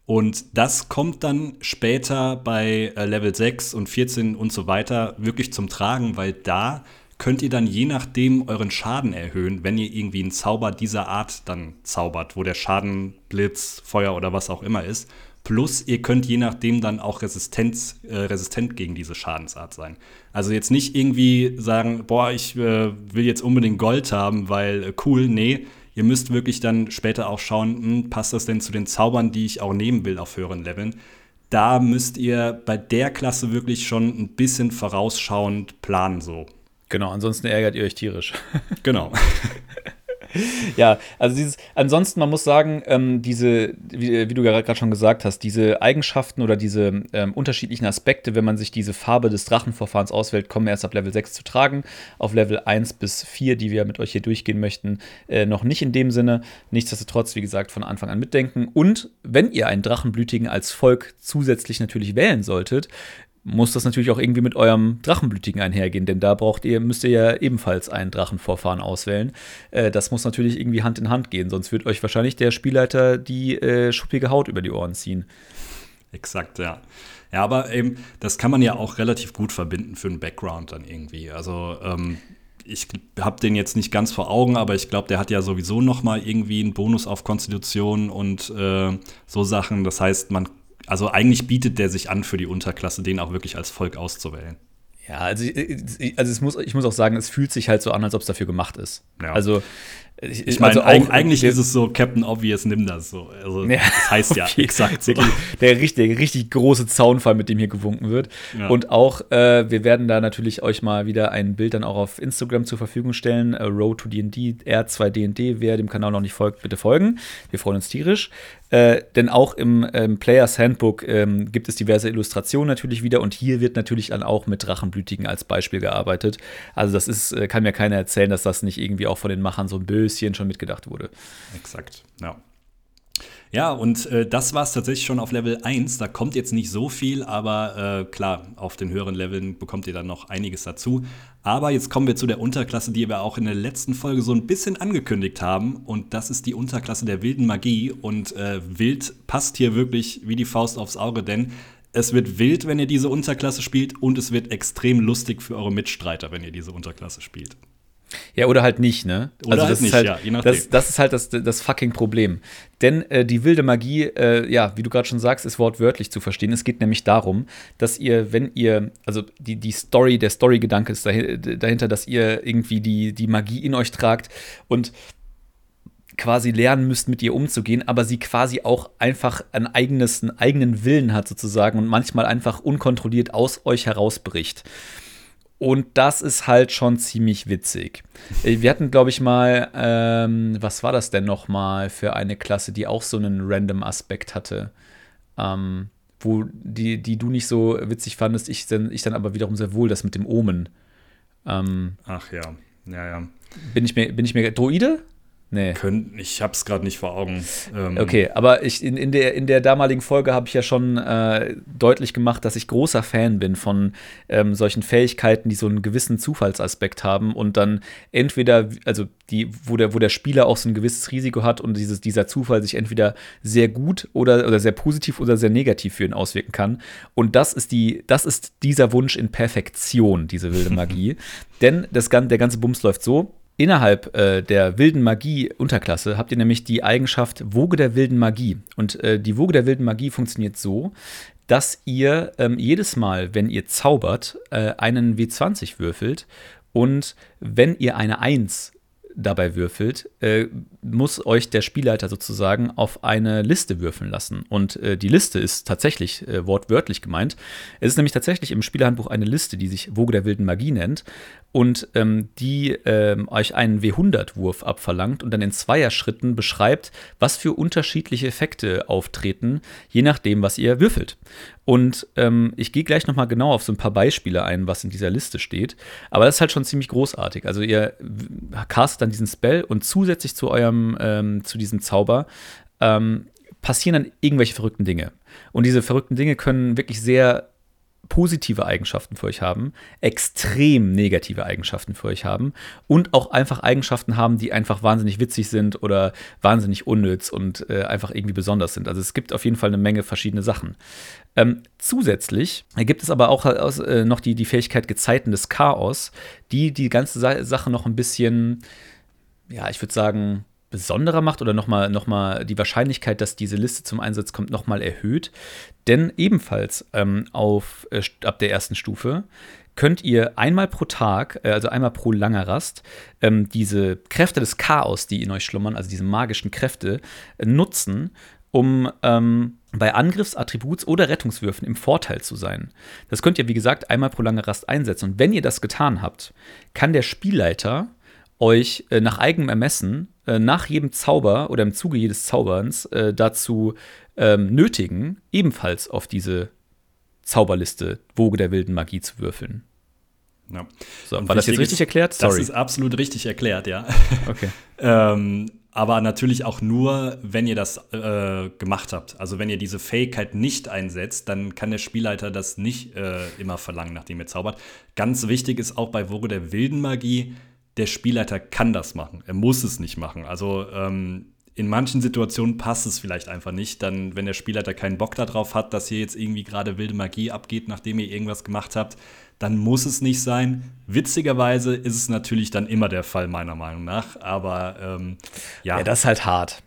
[SPEAKER 1] Und das kommt dann später bei äh, Level 6 und 14 und so weiter wirklich zum Tragen, weil da könnt ihr dann je nachdem euren Schaden erhöhen, wenn ihr irgendwie einen Zauber dieser Art dann zaubert, wo der Schaden Blitz, Feuer oder was auch immer ist. Plus, ihr könnt je nachdem dann auch Resistenz, äh, resistent gegen diese Schadensart sein. Also jetzt nicht irgendwie sagen, boah, ich äh, will jetzt unbedingt Gold haben, weil äh, cool, nee. Ihr müsst wirklich dann später auch schauen, hm, passt das denn zu den Zaubern, die ich auch nehmen will auf höheren Leveln. Da müsst ihr bei der Klasse wirklich schon ein bisschen vorausschauend planen so.
[SPEAKER 2] Genau, ansonsten ärgert ihr euch tierisch.
[SPEAKER 1] Genau.
[SPEAKER 2] ja, also dieses, ansonsten, man muss sagen, ähm, diese, wie, wie du gerade schon gesagt hast, diese Eigenschaften oder diese ähm, unterschiedlichen Aspekte, wenn man sich diese Farbe des Drachenverfahrens auswählt, kommen erst ab Level 6 zu tragen. Auf Level 1 bis 4, die wir mit euch hier durchgehen möchten, äh, noch nicht in dem Sinne. Nichtsdestotrotz, wie gesagt, von Anfang an mitdenken. Und wenn ihr einen Drachenblütigen als Volk zusätzlich natürlich wählen solltet, muss das natürlich auch irgendwie mit eurem Drachenblütigen einhergehen, denn da braucht ihr, müsst ihr ja ebenfalls einen Drachenvorfahren auswählen. Äh, das muss natürlich irgendwie Hand in Hand gehen, sonst wird euch wahrscheinlich der Spielleiter die äh, schuppige Haut über die Ohren ziehen.
[SPEAKER 1] Exakt, ja. Ja, aber eben, das kann man ja auch relativ gut verbinden für einen Background dann irgendwie. Also, ähm, ich habe den jetzt nicht ganz vor Augen, aber ich glaube, der hat ja sowieso noch mal irgendwie einen Bonus auf Konstitution und äh, so Sachen. Das heißt, man also eigentlich bietet der sich an für die Unterklasse, den auch wirklich als Volk auszuwählen.
[SPEAKER 2] Ja, also, also es muss, ich muss auch sagen, es fühlt sich halt so an, als ob es dafür gemacht ist.
[SPEAKER 1] Ja.
[SPEAKER 2] Also
[SPEAKER 1] ich, ich meine, also eigentlich ist es so, Captain Obvious, nimm das so. Also, ja, das heißt ja okay. exakt so.
[SPEAKER 2] Der richtig, richtig große Zaunfall, mit dem hier gewunken wird. Ja. Und auch, äh, wir werden da natürlich euch mal wieder ein Bild dann auch auf Instagram zur Verfügung stellen. Uh, Road to D&D, R2D&D. Wer dem Kanal noch nicht folgt, bitte folgen. Wir freuen uns tierisch. Äh, denn auch im ähm, Players Handbook ähm, gibt es diverse Illustrationen natürlich wieder und hier wird natürlich dann auch mit Drachenblütigen als Beispiel gearbeitet. Also das ist, äh, kann mir keiner erzählen, dass das nicht irgendwie auch von den Machern so ein bisschen schon mitgedacht wurde.
[SPEAKER 1] Exakt, ja. Ja, und äh, das war es tatsächlich schon auf Level 1. Da kommt jetzt nicht so viel, aber äh, klar, auf den höheren Leveln bekommt ihr dann noch einiges dazu. Aber jetzt kommen wir zu der Unterklasse, die wir auch in der letzten Folge so ein bisschen angekündigt haben. Und das ist die Unterklasse der wilden Magie. Und äh, wild passt hier wirklich wie die Faust aufs Auge, denn es wird wild, wenn ihr diese Unterklasse spielt. Und es wird extrem lustig für eure Mitstreiter, wenn ihr diese Unterklasse spielt.
[SPEAKER 2] Ja, oder halt nicht, ne?
[SPEAKER 1] Oder also
[SPEAKER 2] halt
[SPEAKER 1] nicht,
[SPEAKER 2] halt,
[SPEAKER 1] ja, je
[SPEAKER 2] nachdem. Das, das ist halt das, das fucking Problem. Denn äh, die wilde Magie, äh, ja, wie du gerade schon sagst, ist wortwörtlich zu verstehen. Es geht nämlich darum, dass ihr, wenn ihr, also die, die Story, der Story-Gedanke ist dahinter, dass ihr irgendwie die, die Magie in euch tragt und quasi lernen müsst, mit ihr umzugehen, aber sie quasi auch einfach ein eigenes, einen eigenen Willen hat sozusagen und manchmal einfach unkontrolliert aus euch herausbricht. Und das ist halt schon ziemlich witzig. Äh, wir hatten, glaube ich, mal, ähm, was war das denn noch mal für eine Klasse, die auch so einen random Aspekt hatte? Ähm, wo die, die du nicht so witzig fandest, ich dann, ich dann aber wiederum sehr wohl, das mit dem Omen.
[SPEAKER 1] Ähm, Ach ja, ja, ja.
[SPEAKER 2] Bin ich mir, bin ich mir, Droide?
[SPEAKER 1] Nee. Könnt, ich habe es gerade nicht vor Augen.
[SPEAKER 2] Ähm. Okay, aber ich, in, in, der, in der damaligen Folge habe ich ja schon äh, deutlich gemacht, dass ich großer Fan bin von ähm, solchen Fähigkeiten, die so einen gewissen Zufallsaspekt haben und dann entweder, also die, wo der, wo der Spieler auch so ein gewisses Risiko hat und dieses, dieser Zufall sich entweder sehr gut oder, oder sehr positiv oder sehr negativ für ihn auswirken kann. Und das ist die, das ist dieser Wunsch in Perfektion, diese wilde Magie. Denn das, der ganze Bums läuft so, Innerhalb äh, der wilden Magie-Unterklasse habt ihr nämlich die Eigenschaft Woge der wilden Magie. Und äh, die Woge der wilden Magie funktioniert so, dass ihr ähm, jedes Mal, wenn ihr zaubert, äh, einen W20 würfelt. Und wenn ihr eine 1 dabei würfelt, äh, muss euch der Spielleiter sozusagen auf eine Liste würfeln lassen. Und äh, die Liste ist tatsächlich äh, wortwörtlich gemeint. Es ist nämlich tatsächlich im Spielerhandbuch eine Liste, die sich Woge der wilden Magie nennt und ähm, die ähm, euch einen W100-Wurf abverlangt und dann in Zweierschritten beschreibt, was für unterschiedliche Effekte auftreten, je nachdem, was ihr würfelt. Und ähm, ich gehe gleich nochmal genau auf so ein paar Beispiele ein, was in dieser Liste steht. Aber das ist halt schon ziemlich großartig. Also ihr castet dann diesen Spell und zusätzlich zu eurem, ähm, zu diesem Zauber ähm, passieren dann irgendwelche verrückten Dinge. Und diese verrückten Dinge können wirklich sehr positive Eigenschaften für euch haben, extrem negative Eigenschaften für euch haben und auch einfach Eigenschaften haben, die einfach wahnsinnig witzig sind oder wahnsinnig unnütz und äh, einfach irgendwie besonders sind. Also es gibt auf jeden Fall eine Menge verschiedene Sachen. Ähm, zusätzlich gibt es aber auch äh, noch die, die Fähigkeit Gezeiten des Chaos, die die ganze Sa Sache noch ein bisschen, ja, ich würde sagen, besonderer macht oder nochmal noch mal die Wahrscheinlichkeit, dass diese Liste zum Einsatz kommt, nochmal erhöht. Denn ebenfalls ähm, auf, äh, ab der ersten Stufe könnt ihr einmal pro Tag, äh, also einmal pro langer Rast, ähm, diese Kräfte des Chaos, die in euch schlummern, also diese magischen Kräfte, äh, nutzen, um ähm, bei Angriffs-, Attributs- oder Rettungswürfen im Vorteil zu sein. Das könnt ihr, wie gesagt, einmal pro lange Rast einsetzen. Und wenn ihr das getan habt, kann der Spielleiter euch äh, nach eigenem Ermessen äh, nach jedem Zauber oder im Zuge jedes Zauberns äh, dazu ähm, nötigen, ebenfalls auf diese Zauberliste Woge der wilden Magie zu würfeln.
[SPEAKER 1] Ja.
[SPEAKER 2] So, war das jetzt richtig erklärt?
[SPEAKER 1] Sorry. Das ist absolut richtig erklärt, ja. Okay. ähm, aber natürlich auch nur, wenn ihr das äh, gemacht habt. Also wenn ihr diese Fähigkeit nicht einsetzt, dann kann der Spielleiter das nicht äh, immer verlangen, nachdem ihr zaubert. Ganz wichtig ist auch bei Woge der wilden Magie, der Spielleiter kann das machen. Er muss es nicht machen. Also ähm, in manchen Situationen passt es vielleicht einfach nicht. Dann, wenn der Spielleiter keinen Bock darauf hat, dass hier jetzt irgendwie gerade wilde Magie abgeht, nachdem ihr irgendwas gemacht habt, dann muss es nicht sein. Witzigerweise ist es natürlich dann immer der Fall, meiner Meinung nach. Aber ähm, ja.
[SPEAKER 2] Ja, das ist halt hart.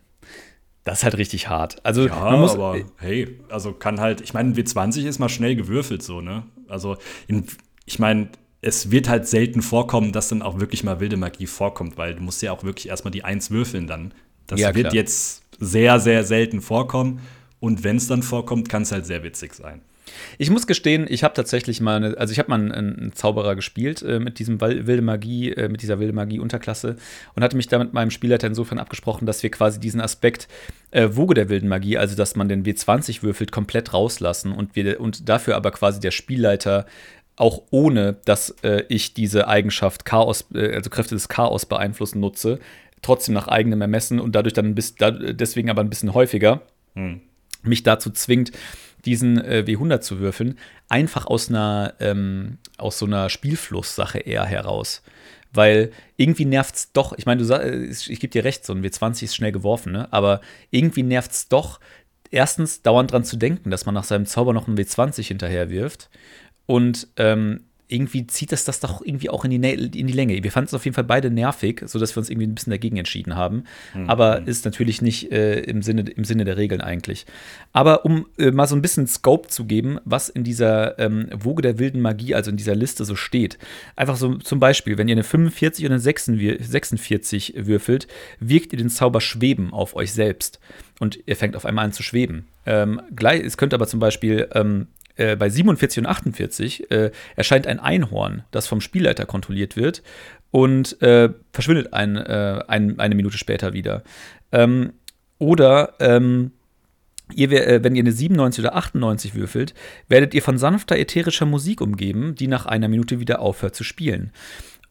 [SPEAKER 2] Das ist halt richtig hart. Also,
[SPEAKER 1] ja, man muss, aber hey, also kann halt, ich meine, W20 ist mal schnell gewürfelt so, ne? Also, in, ich meine, es wird halt selten vorkommen, dass dann auch wirklich mal wilde Magie vorkommt, weil du musst ja auch wirklich erstmal die Eins würfeln dann. Das ja, wird jetzt sehr, sehr selten vorkommen. Und wenn es dann vorkommt, kann es halt sehr witzig sein.
[SPEAKER 2] Ich muss gestehen, ich habe tatsächlich mal, eine, also ich habe mal einen, einen, Zauberer gespielt äh, mit diesem wilde Magie, äh, mit dieser wilde Magie Unterklasse und hatte mich da mit meinem Spielleiter insofern abgesprochen, dass wir quasi diesen Aspekt äh, Woge der wilden Magie, also dass man den W20 würfelt, komplett rauslassen und wir und dafür aber quasi der Spielleiter auch ohne, dass äh, ich diese Eigenschaft Chaos, äh, also Kräfte des Chaos beeinflussen nutze, trotzdem nach eigenem Ermessen und dadurch dann ein bisschen, da, deswegen aber ein bisschen häufiger hm. mich dazu zwingt, diesen äh, W100 zu würfeln, einfach aus einer, ähm, aus so einer Spielflusssache eher heraus. Weil irgendwie nervt es doch, ich meine, du äh, ich gebe dir recht, so ein W20 ist schnell geworfen, ne? aber irgendwie nervt es doch, erstens dauernd dran zu denken, dass man nach seinem Zauber noch einen W20 hinterher wirft und ähm, irgendwie zieht das das doch irgendwie auch in die, in die Länge. Wir fanden es auf jeden Fall beide nervig, sodass wir uns irgendwie ein bisschen dagegen entschieden haben. Mhm. Aber ist natürlich nicht äh, im, Sinne, im Sinne der Regeln eigentlich. Aber um äh, mal so ein bisschen Scope zu geben, was in dieser ähm, Woge der wilden Magie, also in dieser Liste so steht. Einfach so zum Beispiel, wenn ihr eine 45 und eine 46 würfelt, wirkt ihr den Zauber Schweben auf euch selbst. Und ihr fängt auf einmal an zu schweben. Ähm, gleich, es könnte aber zum Beispiel ähm, äh, bei 47 und 48 äh, erscheint ein Einhorn, das vom Spielleiter kontrolliert wird und äh, verschwindet ein, äh, ein, eine Minute später wieder. Ähm, oder ähm, ihr, äh, wenn ihr eine 97 oder 98 würfelt, werdet ihr von sanfter ätherischer Musik umgeben, die nach einer Minute wieder aufhört zu spielen.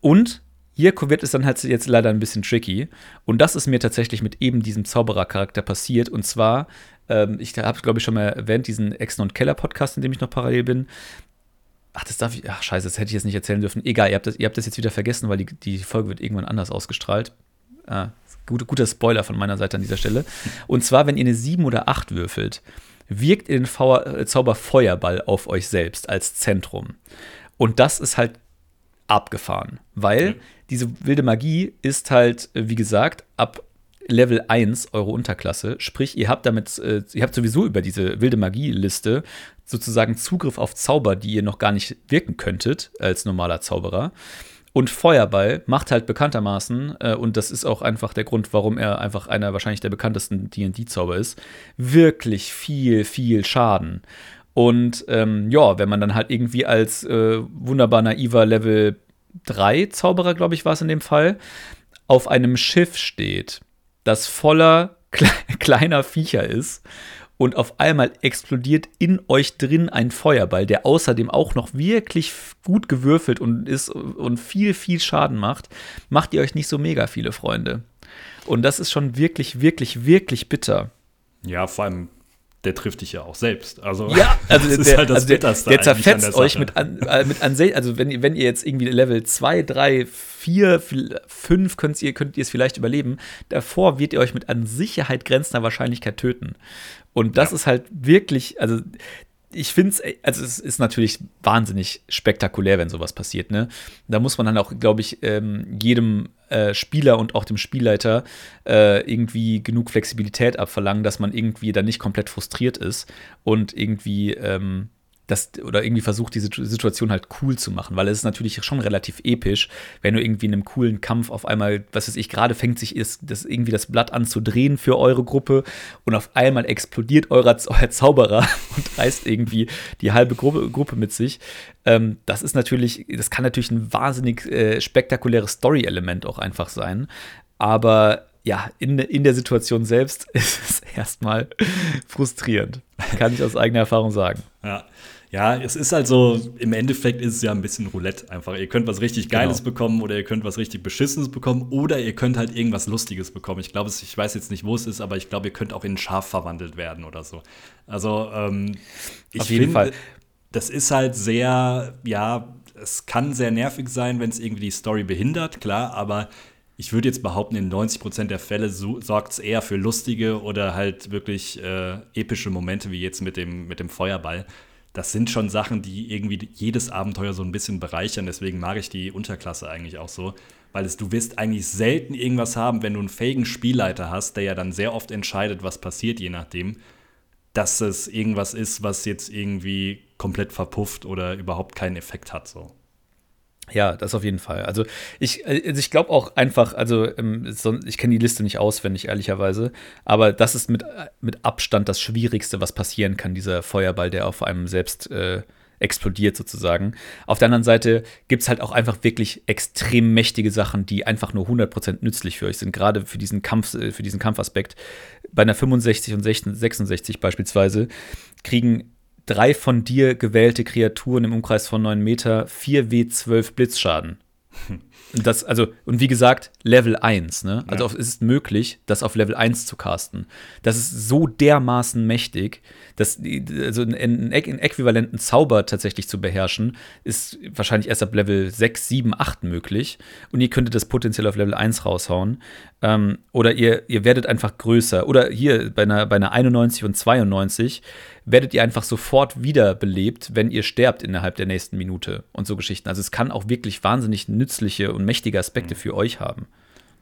[SPEAKER 2] Und hier wird es dann halt jetzt leider ein bisschen tricky. Und das ist mir tatsächlich mit eben diesem Zauberercharakter passiert. Und zwar, ähm, ich habe es glaube ich schon mal erwähnt, diesen Exen und Keller Podcast, in dem ich noch parallel bin. Ach, das darf ich. Ach, scheiße, das hätte ich jetzt nicht erzählen dürfen. Egal, ihr habt das, ihr habt das jetzt wieder vergessen, weil die, die Folge wird irgendwann anders ausgestrahlt. Ah, gut, guter Spoiler von meiner Seite an dieser Stelle. Und zwar, wenn ihr eine 7 oder 8 würfelt, wirkt ihr den Fauer, äh, Zauber Feuerball auf euch selbst als Zentrum. Und das ist halt abgefahren, weil mhm. diese wilde Magie ist halt, wie gesagt, ab Level 1 eure Unterklasse. Sprich, ihr habt damit, äh, ihr habt sowieso über diese wilde Magie-Liste sozusagen Zugriff auf Zauber, die ihr noch gar nicht wirken könntet als normaler Zauberer. Und Feuerball macht halt bekanntermaßen, äh, und das ist auch einfach der Grund, warum er einfach einer wahrscheinlich der bekanntesten DD-Zauber ist, wirklich viel, viel Schaden. Und ähm, ja, wenn man dann halt irgendwie als äh, wunderbar naiver Level 3 Zauberer, glaube ich, war es in dem Fall, auf einem Schiff steht, das voller kle kleiner Viecher ist und auf einmal explodiert in euch drin ein Feuerball, der außerdem auch noch wirklich gut gewürfelt und ist und viel, viel Schaden macht, macht ihr euch nicht so mega viele Freunde. Und das ist schon wirklich, wirklich, wirklich bitter.
[SPEAKER 1] Ja, vor allem der trifft dich ja auch selbst. Also,
[SPEAKER 2] ja, also das der, ist halt das also der, der zerfetzt der euch mit an, äh, mit an also wenn, wenn ihr jetzt irgendwie Level 2, 3, 4, 5 könnt ihr, könnt ihr es vielleicht überleben, davor wird ihr euch mit an Sicherheit grenzender Wahrscheinlichkeit töten. Und das ja. ist halt wirklich, also ich finde es, also es ist natürlich wahnsinnig spektakulär, wenn sowas passiert. Ne? Da muss man dann auch, glaube ich, ähm, jedem äh, Spieler und auch dem Spielleiter äh, irgendwie genug Flexibilität abverlangen, dass man irgendwie dann nicht komplett frustriert ist und irgendwie ähm, das oder irgendwie versucht, diese Situation halt cool zu machen, weil es ist natürlich schon relativ episch, wenn du irgendwie in einem coolen Kampf auf einmal, was weiß ich, gerade fängt sich ist, das irgendwie das Blatt an zu drehen für eure Gruppe und auf einmal explodiert euer, euer Zauberer und reißt irgendwie die halbe Gruppe, Gruppe mit sich. Ähm, das ist natürlich, das kann natürlich ein wahnsinnig äh, spektakuläres Story-Element auch einfach sein, aber ja, in, in der Situation selbst ist es erstmal frustrierend. Kann ich aus eigener Erfahrung sagen.
[SPEAKER 1] Ja. Ja, es ist halt so, im Endeffekt ist es ja ein bisschen Roulette einfach. Ihr könnt was richtig Geiles genau. bekommen oder ihr könnt was richtig Beschissenes bekommen oder ihr könnt halt irgendwas Lustiges bekommen. Ich glaube, ich weiß jetzt nicht, wo es ist, aber ich glaube, ihr könnt auch in ein Schaf verwandelt werden oder so. Also, ähm, ich Auf jeden finde, Fall. das ist halt sehr, ja, es kann sehr nervig sein, wenn es irgendwie die Story behindert, klar, aber ich würde jetzt behaupten, in 90% der Fälle so, sorgt es eher für lustige oder halt wirklich äh, epische Momente, wie jetzt mit dem, mit dem Feuerball das sind schon Sachen, die irgendwie jedes Abenteuer so ein bisschen bereichern. Deswegen mag ich die Unterklasse eigentlich auch so. Weil es, du wirst eigentlich selten irgendwas haben, wenn du einen fähigen Spielleiter hast, der ja dann sehr oft entscheidet, was passiert, je nachdem, dass es irgendwas ist, was jetzt irgendwie komplett verpufft oder überhaupt keinen Effekt hat. So.
[SPEAKER 2] Ja, das auf jeden Fall. Also ich, also ich glaube auch einfach, also ähm, ich kenne die Liste nicht auswendig, ehrlicherweise, aber das ist mit, mit Abstand das Schwierigste, was passieren kann, dieser Feuerball, der auf einem selbst äh, explodiert sozusagen. Auf der anderen Seite gibt es halt auch einfach wirklich extrem mächtige Sachen, die einfach nur 100% nützlich für euch sind, gerade für diesen Kampf, äh, für diesen Kampfaspekt. Bei einer 65 und 66 beispielsweise kriegen drei von dir gewählte Kreaturen im Umkreis von 9 Meter 4W12 Blitzschaden. Das, also, und wie gesagt, Level 1, ne? Also ja. es ist möglich, das auf Level 1 zu casten. Das ist so dermaßen mächtig, dass also einen, einen äquivalenten Zauber tatsächlich zu beherrschen, ist wahrscheinlich erst ab Level 6, 7, 8 möglich. Und ihr könntet das potenziell auf Level 1 raushauen. Ähm, oder ihr, ihr werdet einfach größer. Oder hier bei einer, bei einer 91 und 92 werdet ihr einfach sofort wiederbelebt, wenn ihr sterbt innerhalb der nächsten Minute und so Geschichten. Also es kann auch wirklich wahnsinnig nützliche und mächtige Aspekte mhm. für euch haben.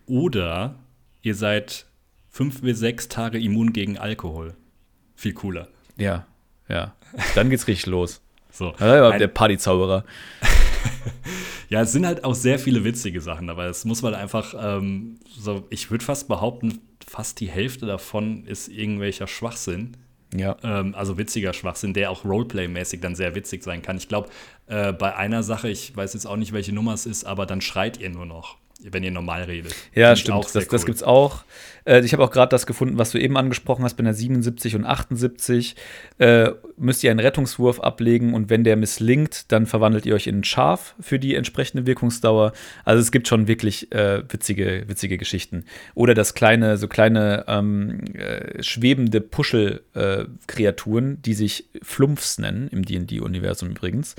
[SPEAKER 1] Oder ihr seid fünf bis sechs Tage immun gegen Alkohol. Viel cooler.
[SPEAKER 2] Ja, ja. Dann geht's richtig los. So. Ja, der Partyzauberer.
[SPEAKER 1] ja, es sind halt auch sehr viele witzige Sachen dabei. Es muss man einfach ähm, so, ich würde fast behaupten, fast die Hälfte davon ist irgendwelcher Schwachsinn. Ja. Ähm, also witziger Schwachsinn, der auch Roleplay-mäßig dann sehr witzig sein kann. Ich glaube, äh, bei einer Sache, ich weiß jetzt auch nicht, welche Nummer es ist, aber dann schreit ihr nur noch. Wenn ihr normal redet.
[SPEAKER 2] Ja, stimmt. Das, cool. das gibt's auch. Äh, ich habe auch gerade das gefunden, was du eben angesprochen hast, bei der 77 und 78 äh, müsst ihr einen Rettungswurf ablegen und wenn der misslingt, dann verwandelt ihr euch in ein Schaf für die entsprechende Wirkungsdauer. Also es gibt schon wirklich äh, witzige, witzige Geschichten. Oder das kleine, so kleine ähm, äh, schwebende Puschel-Kreaturen, äh, die sich Flumpfs nennen, im D&D-Universum übrigens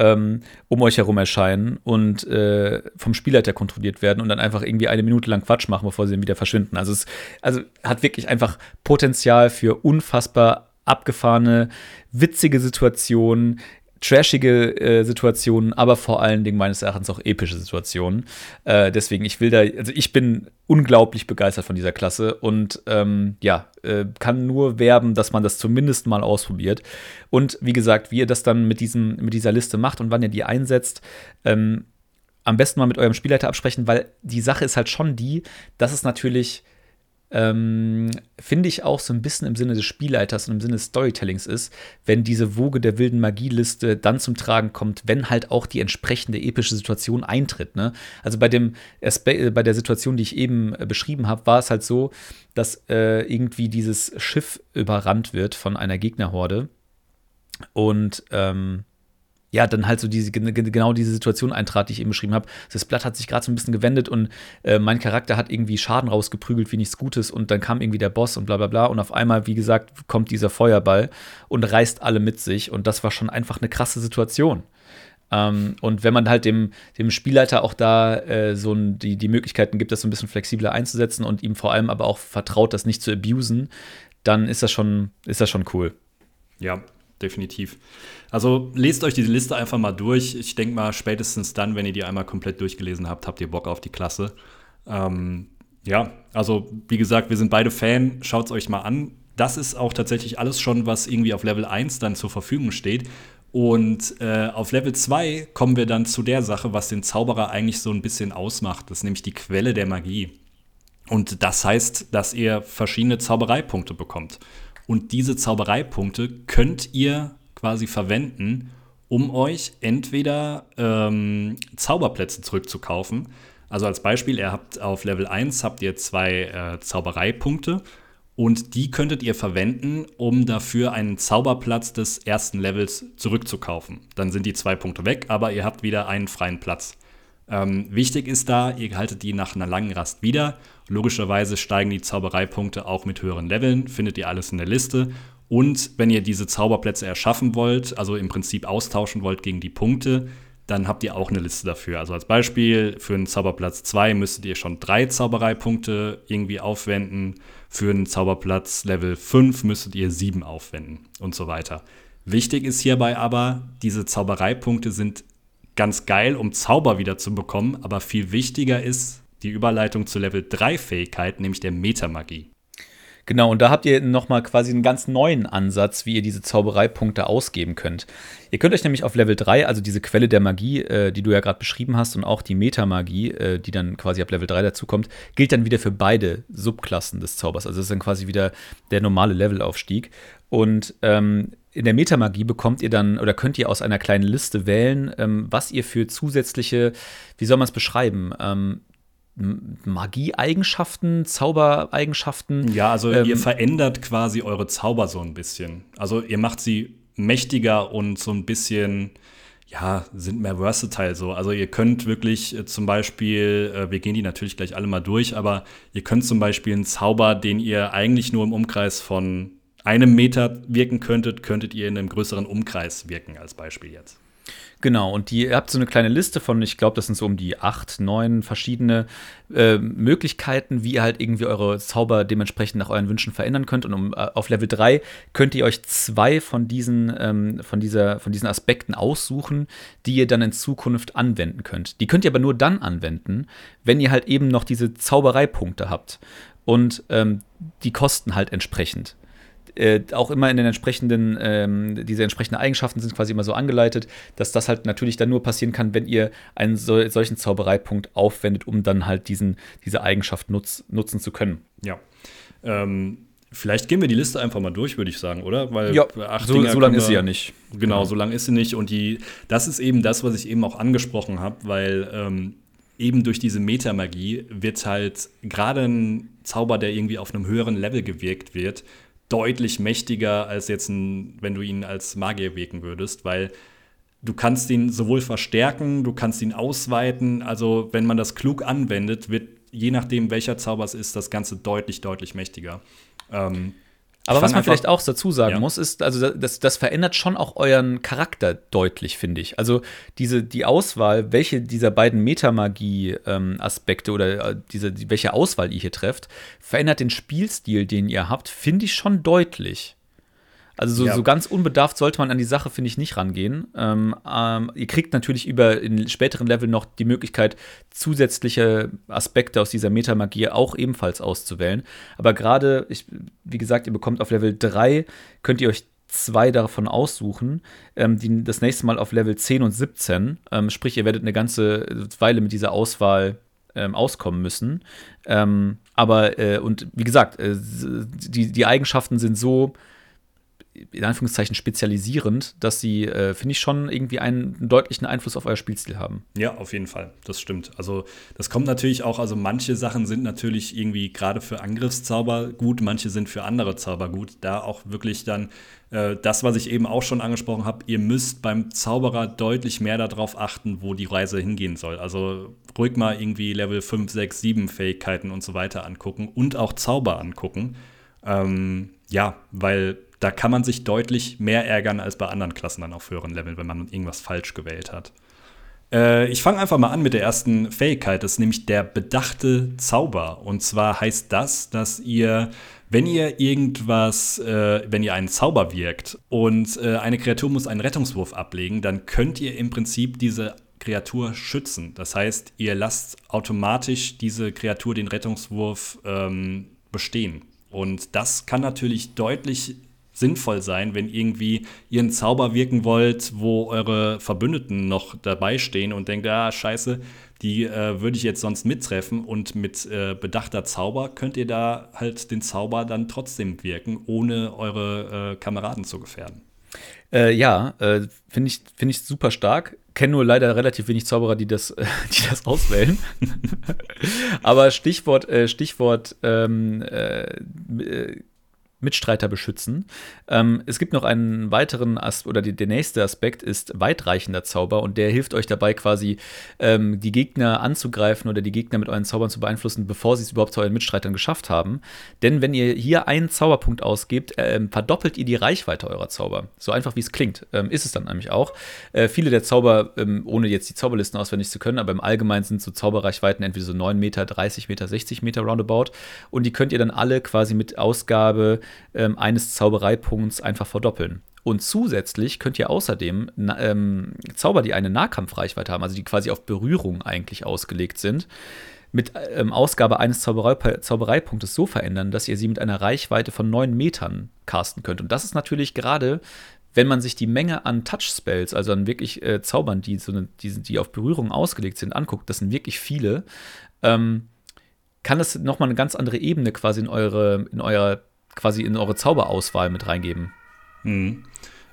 [SPEAKER 2] ähm, um euch herum erscheinen und äh, vom Spielleiter kontrolliert werden und dann einfach irgendwie eine Minute lang Quatsch machen, bevor sie dann wieder verschwinden. Also es also hat wirklich einfach Potenzial für unfassbar abgefahrene, witzige Situationen, trashige äh, Situationen, aber vor allen Dingen meines Erachtens auch epische Situationen. Äh, deswegen, ich will da, also ich bin unglaublich begeistert von dieser Klasse und ähm, ja, äh, kann nur werben, dass man das zumindest mal ausprobiert. Und wie gesagt, wie ihr das dann mit, diesem, mit dieser Liste macht und wann ihr die einsetzt, ähm, am besten mal mit eurem Spielleiter absprechen, weil die Sache ist halt schon die, dass es natürlich ähm, finde ich auch so ein bisschen im Sinne des Spielleiters und im Sinne des Storytellings ist, wenn diese Woge der wilden Magieliste dann zum Tragen kommt, wenn halt auch die entsprechende epische Situation eintritt. Ne? Also bei, dem, äh, bei der Situation, die ich eben äh, beschrieben habe, war es halt so, dass äh, irgendwie dieses Schiff überrannt wird von einer Gegnerhorde. Und ähm, ja, dann halt so diese, genau diese Situation eintrat, die ich eben beschrieben habe. Das Blatt hat sich gerade so ein bisschen gewendet und äh, mein Charakter hat irgendwie Schaden rausgeprügelt wie nichts Gutes und dann kam irgendwie der Boss und bla bla bla und auf einmal, wie gesagt, kommt dieser Feuerball und reißt alle mit sich und das war schon einfach eine krasse Situation. Ähm, und wenn man halt dem, dem Spielleiter auch da äh, so ein, die, die Möglichkeiten gibt, das so ein bisschen flexibler einzusetzen und ihm vor allem aber auch vertraut, das nicht zu abusen, dann ist das schon, ist das schon cool.
[SPEAKER 1] Ja, definitiv. Also lest euch diese Liste einfach mal durch. Ich denke mal, spätestens dann, wenn ihr die einmal komplett durchgelesen habt, habt ihr Bock auf die Klasse. Ähm, ja, also wie gesagt, wir sind beide Fan. Schaut es euch mal an. Das ist auch tatsächlich alles schon, was irgendwie auf Level 1 dann zur Verfügung steht. Und äh, auf Level 2 kommen wir dann zu der Sache, was den Zauberer eigentlich so ein bisschen ausmacht. Das ist nämlich die Quelle der Magie. Und das heißt, dass ihr verschiedene Zaubereipunkte bekommt. Und diese Zaubereipunkte könnt ihr quasi verwenden, um euch entweder ähm, Zauberplätze zurückzukaufen. Also als Beispiel, ihr habt auf Level 1 habt ihr zwei äh, Zaubereipunkte und die könntet ihr verwenden, um dafür einen Zauberplatz des ersten Levels zurückzukaufen. Dann sind die zwei Punkte weg, aber ihr habt wieder einen freien Platz. Ähm, wichtig ist da, ihr haltet die nach einer langen Rast wieder. Logischerweise steigen die Zaubereipunkte auch mit höheren Leveln, findet ihr alles in der Liste. Und wenn ihr diese Zauberplätze erschaffen wollt, also im Prinzip austauschen wollt gegen die Punkte, dann habt ihr auch eine Liste dafür. Also als Beispiel, für einen Zauberplatz 2 müsstet ihr schon drei Zaubereipunkte irgendwie aufwenden. Für einen Zauberplatz Level 5 müsstet ihr sieben aufwenden und so weiter. Wichtig ist hierbei aber, diese Zaubereipunkte sind ganz geil, um Zauber wieder zu bekommen, aber viel wichtiger ist die Überleitung zur Level 3 Fähigkeit, nämlich der Metamagie.
[SPEAKER 2] Genau, und da habt ihr nochmal quasi einen ganz neuen Ansatz, wie ihr diese Zaubereipunkte ausgeben könnt. Ihr könnt euch nämlich auf Level 3, also diese Quelle der Magie, äh, die du ja gerade beschrieben hast, und auch die Metamagie, äh, die dann quasi ab Level 3 dazukommt, gilt dann wieder für beide Subklassen des Zaubers. Also das ist dann quasi wieder der normale Levelaufstieg. Und ähm, in der Metamagie bekommt ihr dann oder könnt ihr aus einer kleinen Liste wählen, ähm, was ihr für zusätzliche, wie soll man es beschreiben, ähm, Magie-Eigenschaften, Zaubereigenschaften.
[SPEAKER 1] Ja, also ähm, ihr verändert quasi eure Zauber so ein bisschen. Also ihr macht sie mächtiger und so ein bisschen, ja, sind mehr versatile so. Also ihr könnt wirklich äh, zum Beispiel, äh, wir gehen die natürlich gleich alle mal durch, aber ihr könnt zum Beispiel einen Zauber, den ihr eigentlich nur im Umkreis von einem Meter wirken könntet, könntet ihr in einem größeren Umkreis wirken, als Beispiel jetzt.
[SPEAKER 2] Genau, und die, ihr habt so eine kleine Liste von, ich glaube, das sind so um die acht, neun verschiedene äh, Möglichkeiten, wie ihr halt irgendwie eure Zauber dementsprechend nach euren Wünschen verändern könnt. Und um, äh, auf Level 3 könnt ihr euch zwei von diesen, ähm, von, dieser, von diesen Aspekten aussuchen, die ihr dann in Zukunft anwenden könnt. Die könnt ihr aber nur dann anwenden, wenn ihr halt eben noch diese Zaubereipunkte habt. Und ähm, die kosten halt entsprechend äh, auch immer in den entsprechenden, ähm, diese entsprechenden Eigenschaften sind quasi immer so angeleitet, dass das halt natürlich dann nur passieren kann, wenn ihr einen so, solchen Zaubereipunkt aufwendet, um dann halt diesen, diese Eigenschaft nutz, nutzen zu können.
[SPEAKER 1] Ja. Ähm, vielleicht gehen wir die Liste einfach mal durch, würde ich sagen, oder?
[SPEAKER 2] Weil ja, so, so lang ist sie ja nicht.
[SPEAKER 1] Genau, genau, so lang ist sie nicht. Und die, das ist eben das, was ich eben auch angesprochen habe, weil ähm, eben durch diese Metamagie wird halt gerade ein Zauber, der irgendwie auf einem höheren Level gewirkt wird, deutlich mächtiger als jetzt, ein, wenn du ihn als Magier wirken würdest, weil du kannst ihn sowohl verstärken, du kannst ihn ausweiten. Also wenn man das klug anwendet, wird je nachdem, welcher Zauber es ist, das Ganze deutlich, deutlich mächtiger. Ähm,
[SPEAKER 2] aber was man vielleicht auch dazu sagen ja. muss, ist, also das, das verändert schon auch euren Charakter deutlich, finde ich. Also diese, die Auswahl, welche dieser beiden Metamagie-Aspekte ähm, oder äh, diese, welche Auswahl ihr hier trefft, verändert den Spielstil, den ihr habt, finde ich schon deutlich. Also so, ja. so ganz unbedarft sollte man an die Sache, finde ich, nicht rangehen. Ähm, ähm, ihr kriegt natürlich über in späteren Level noch die Möglichkeit, zusätzliche Aspekte aus dieser Metamagie auch ebenfalls auszuwählen. Aber gerade, wie gesagt, ihr bekommt auf Level 3, könnt ihr euch zwei davon aussuchen, ähm, die das nächste Mal auf Level 10 und 17. Ähm, sprich, ihr werdet eine ganze Weile mit dieser Auswahl ähm, auskommen müssen. Ähm, aber, äh, und wie gesagt, äh, die, die Eigenschaften sind so in Anführungszeichen spezialisierend, dass sie, äh, finde ich, schon irgendwie einen, deutlichen Einfluss auf euer Spielstil haben.
[SPEAKER 1] Ja, auf jeden Fall. Das stimmt. Also, das kommt natürlich auch, also manche Sachen sind natürlich irgendwie gerade für Angriffszauber gut, manche sind für andere Zauber gut. Da auch wirklich dann äh, das, was ich eben auch schon angesprochen habe, ihr müsst beim Zauberer deutlich mehr darauf achten, wo die Reise hingehen soll. Also ruhig mal irgendwie Level 5, 6, 7 Fähigkeiten und so weiter angucken und auch Zauber angucken. Ähm, ja, weil da kann man sich deutlich mehr ärgern als bei anderen Klassen dann auf höheren Leveln, wenn man irgendwas falsch gewählt hat. Äh, ich fange einfach mal an mit der ersten Fähigkeit, das ist nämlich der bedachte Zauber. Und zwar heißt das, dass ihr wenn ihr irgendwas, äh, wenn ihr einen Zauber wirkt und äh, eine Kreatur muss einen Rettungswurf ablegen, dann könnt ihr im Prinzip diese Kreatur schützen. Das heißt, ihr lasst automatisch diese Kreatur den Rettungswurf ähm, bestehen. Und das kann natürlich deutlich sinnvoll sein, wenn irgendwie ihr einen Zauber wirken wollt, wo eure Verbündeten noch dabei stehen und denkt, ah, scheiße, die äh, würde ich jetzt sonst mittreffen und mit äh, bedachter Zauber könnt ihr da halt den Zauber dann trotzdem wirken, ohne eure äh, Kameraden zu gefährden.
[SPEAKER 2] Äh, ja, äh, finde ich, find ich super stark. Kenne nur leider relativ wenig Zauberer, die das, die das auswählen. Aber Stichwort, äh, Stichwort ähm, Mitstreiter beschützen. Ähm, es gibt noch einen weiteren Aspekt, oder die, der nächste Aspekt ist weitreichender Zauber und der hilft euch dabei quasi, ähm, die Gegner anzugreifen oder die Gegner mit euren Zaubern zu beeinflussen, bevor sie es überhaupt zu euren Mitstreitern geschafft haben. Denn wenn ihr hier einen Zauberpunkt ausgebt, äh, verdoppelt ihr die Reichweite eurer Zauber. So einfach wie es klingt, ähm, ist es dann nämlich auch. Äh, viele der Zauber, ähm, ohne jetzt die Zauberlisten auswendig zu können, aber im Allgemeinen sind so Zauberreichweiten entweder so 9 Meter, 30 Meter, 60 Meter roundabout. Und die könnt ihr dann alle quasi mit Ausgabe ähm, eines Zaubereipunkts einfach verdoppeln. Und zusätzlich könnt ihr außerdem ähm, Zauber, die eine Nahkampfreichweite haben, also die quasi auf Berührung eigentlich ausgelegt sind, mit ähm, Ausgabe eines Zauberei Zaubereipunktes so verändern, dass ihr sie mit einer Reichweite von 9 Metern casten könnt. Und das ist natürlich gerade, wenn man sich die Menge an Touch-Spells, also an wirklich äh, Zaubern, die, so eine, die, die auf Berührung ausgelegt sind, anguckt, das sind wirklich viele, ähm, kann das nochmal eine ganz andere Ebene quasi in eure, in euer quasi in eure Zauberauswahl mit reingeben.
[SPEAKER 1] Mhm.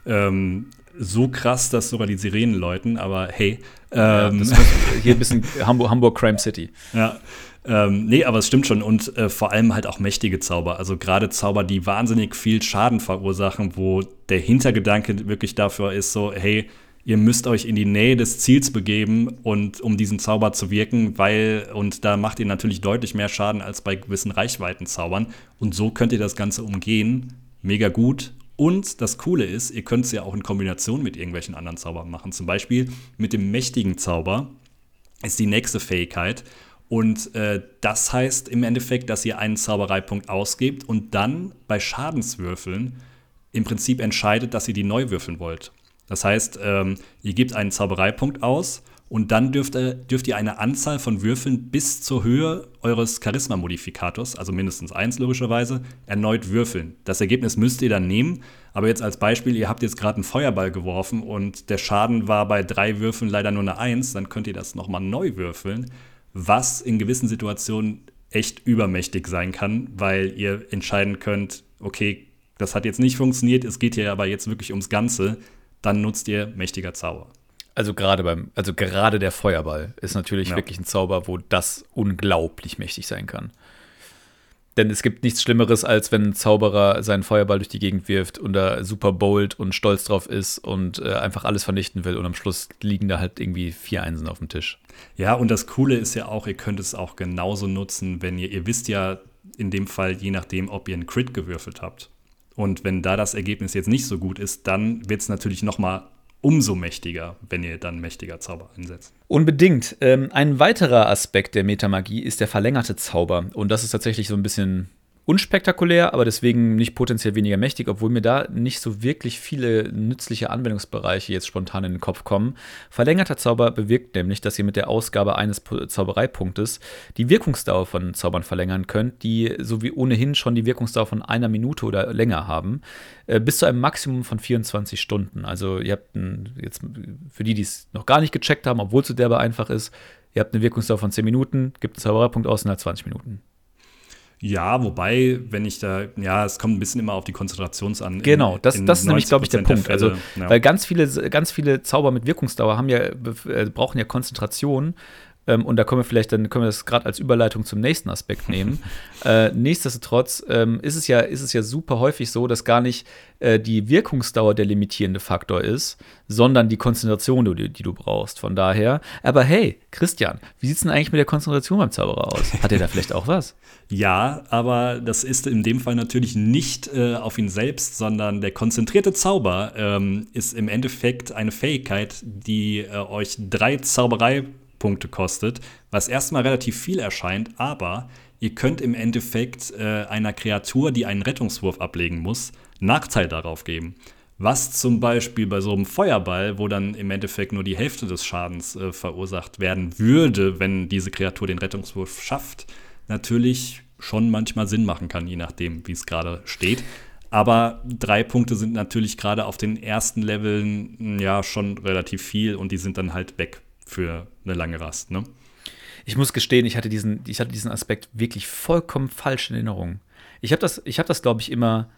[SPEAKER 1] Ähm, so krass, dass sogar die Sirenen läuten, aber hey.
[SPEAKER 2] Ähm, ja, hier ein bisschen Hamburg, Hamburg Crime City.
[SPEAKER 1] Ja. Ähm, nee, aber es stimmt schon. Und äh, vor allem halt auch mächtige Zauber. Also gerade Zauber, die wahnsinnig viel Schaden verursachen, wo der Hintergedanke wirklich dafür ist, so, hey, ihr müsst euch in die Nähe des Ziels begeben und um diesen Zauber zu wirken, weil, und da macht ihr natürlich deutlich mehr Schaden als bei gewissen Reichweitenzaubern. Und so könnt ihr das Ganze umgehen. Mega gut. Und das Coole ist, ihr könnt es ja auch in Kombination mit irgendwelchen anderen Zaubern machen. Zum Beispiel mit dem mächtigen Zauber ist die nächste Fähigkeit. Und äh, das heißt im Endeffekt, dass ihr einen Zaubereipunkt ausgebt und dann bei Schadenswürfeln im Prinzip entscheidet, dass ihr die neu würfeln wollt. Das heißt, ähm, ihr gebt einen Zaubereipunkt aus und dann dürft, ihr, dürft ihr eine Anzahl von Würfeln bis zur Höhe eures Charisma-Modifikators, also mindestens eins logischerweise, erneut würfeln. Das Ergebnis müsst ihr dann nehmen, aber jetzt als Beispiel, ihr habt jetzt gerade einen Feuerball geworfen und der Schaden war bei drei Würfeln leider nur eine Eins, dann könnt ihr das nochmal neu würfeln, was in gewissen Situationen echt übermächtig sein kann, weil ihr entscheiden könnt, okay, das hat jetzt nicht funktioniert, es geht hier aber jetzt wirklich ums Ganze dann nutzt ihr mächtiger Zauber.
[SPEAKER 2] Also gerade beim, also gerade der Feuerball ist natürlich ja. wirklich ein Zauber, wo das unglaublich mächtig sein kann. Denn es gibt nichts Schlimmeres, als wenn ein Zauberer seinen Feuerball durch die Gegend wirft und da super bold und stolz drauf ist und äh, einfach alles vernichten will und am Schluss liegen da halt irgendwie vier Einsen auf dem Tisch.
[SPEAKER 1] Ja, und das Coole ist ja auch, ihr könnt es auch genauso nutzen, wenn ihr, ihr wisst ja in dem Fall, je nachdem, ob ihr einen Crit gewürfelt habt. Und wenn da das Ergebnis jetzt nicht so gut ist, dann wird es natürlich noch mal umso mächtiger, wenn ihr dann mächtiger Zauber einsetzt.
[SPEAKER 2] Unbedingt. Ähm, ein weiterer Aspekt der Metamagie ist der verlängerte Zauber. Und das ist tatsächlich so ein bisschen unspektakulär, aber deswegen nicht potenziell weniger mächtig, obwohl mir da nicht so wirklich viele nützliche Anwendungsbereiche jetzt spontan in den Kopf kommen. Verlängerter Zauber bewirkt nämlich, dass ihr mit der Ausgabe eines Zaubereipunktes die Wirkungsdauer von Zaubern verlängern könnt, die so wie ohnehin schon die Wirkungsdauer von einer Minute oder länger haben, äh, bis zu einem Maximum von 24 Stunden. Also ihr habt ein, jetzt für die, die es noch gar nicht gecheckt haben, obwohl es so derbe einfach ist, ihr habt eine Wirkungsdauer von 10 Minuten, gibt einen Zaubereipunkt aus hat 20 Minuten.
[SPEAKER 1] Ja, wobei, wenn ich da, ja, es kommt ein bisschen immer auf die Konzentrations an.
[SPEAKER 2] Genau, das, das ist nämlich, glaube ich, der Punkt. also, ja. weil ganz viele, ganz viele Zauber mit Wirkungsdauer haben ja, äh, brauchen ja Konzentration ähm, und da können wir vielleicht, dann können wir das gerade als Überleitung zum nächsten Aspekt nehmen. äh, nichtsdestotrotz ähm, ist, es ja, ist es ja super häufig so, dass gar nicht äh, die Wirkungsdauer der limitierende Faktor ist, sondern die Konzentration, die, die, du brauchst. Von daher, aber hey, Christian, wie sieht es denn eigentlich mit der Konzentration beim Zauberer aus? Hat er da vielleicht auch was?
[SPEAKER 1] Ja, aber das ist in dem Fall natürlich nicht äh, auf ihn selbst, sondern der konzentrierte Zauber ähm, ist im Endeffekt eine Fähigkeit, die äh, euch drei Zauberei Punkte kostet, was erstmal relativ viel erscheint, aber ihr könnt im Endeffekt äh, einer Kreatur, die einen Rettungswurf ablegen muss, Nachteil darauf geben. Was zum Beispiel bei so einem Feuerball, wo dann im Endeffekt nur die Hälfte des Schadens äh, verursacht werden würde, wenn diese Kreatur den Rettungswurf schafft, natürlich schon manchmal Sinn machen kann, je nachdem, wie es gerade steht. Aber drei Punkte sind natürlich gerade auf den ersten Leveln ja schon relativ viel und die sind dann halt weg für eine lange Rast, ne?
[SPEAKER 2] Ich muss gestehen, ich hatte diesen, ich hatte diesen Aspekt wirklich vollkommen falsch in Erinnerung. Ich habe das, ich habe das, glaube ich, immer,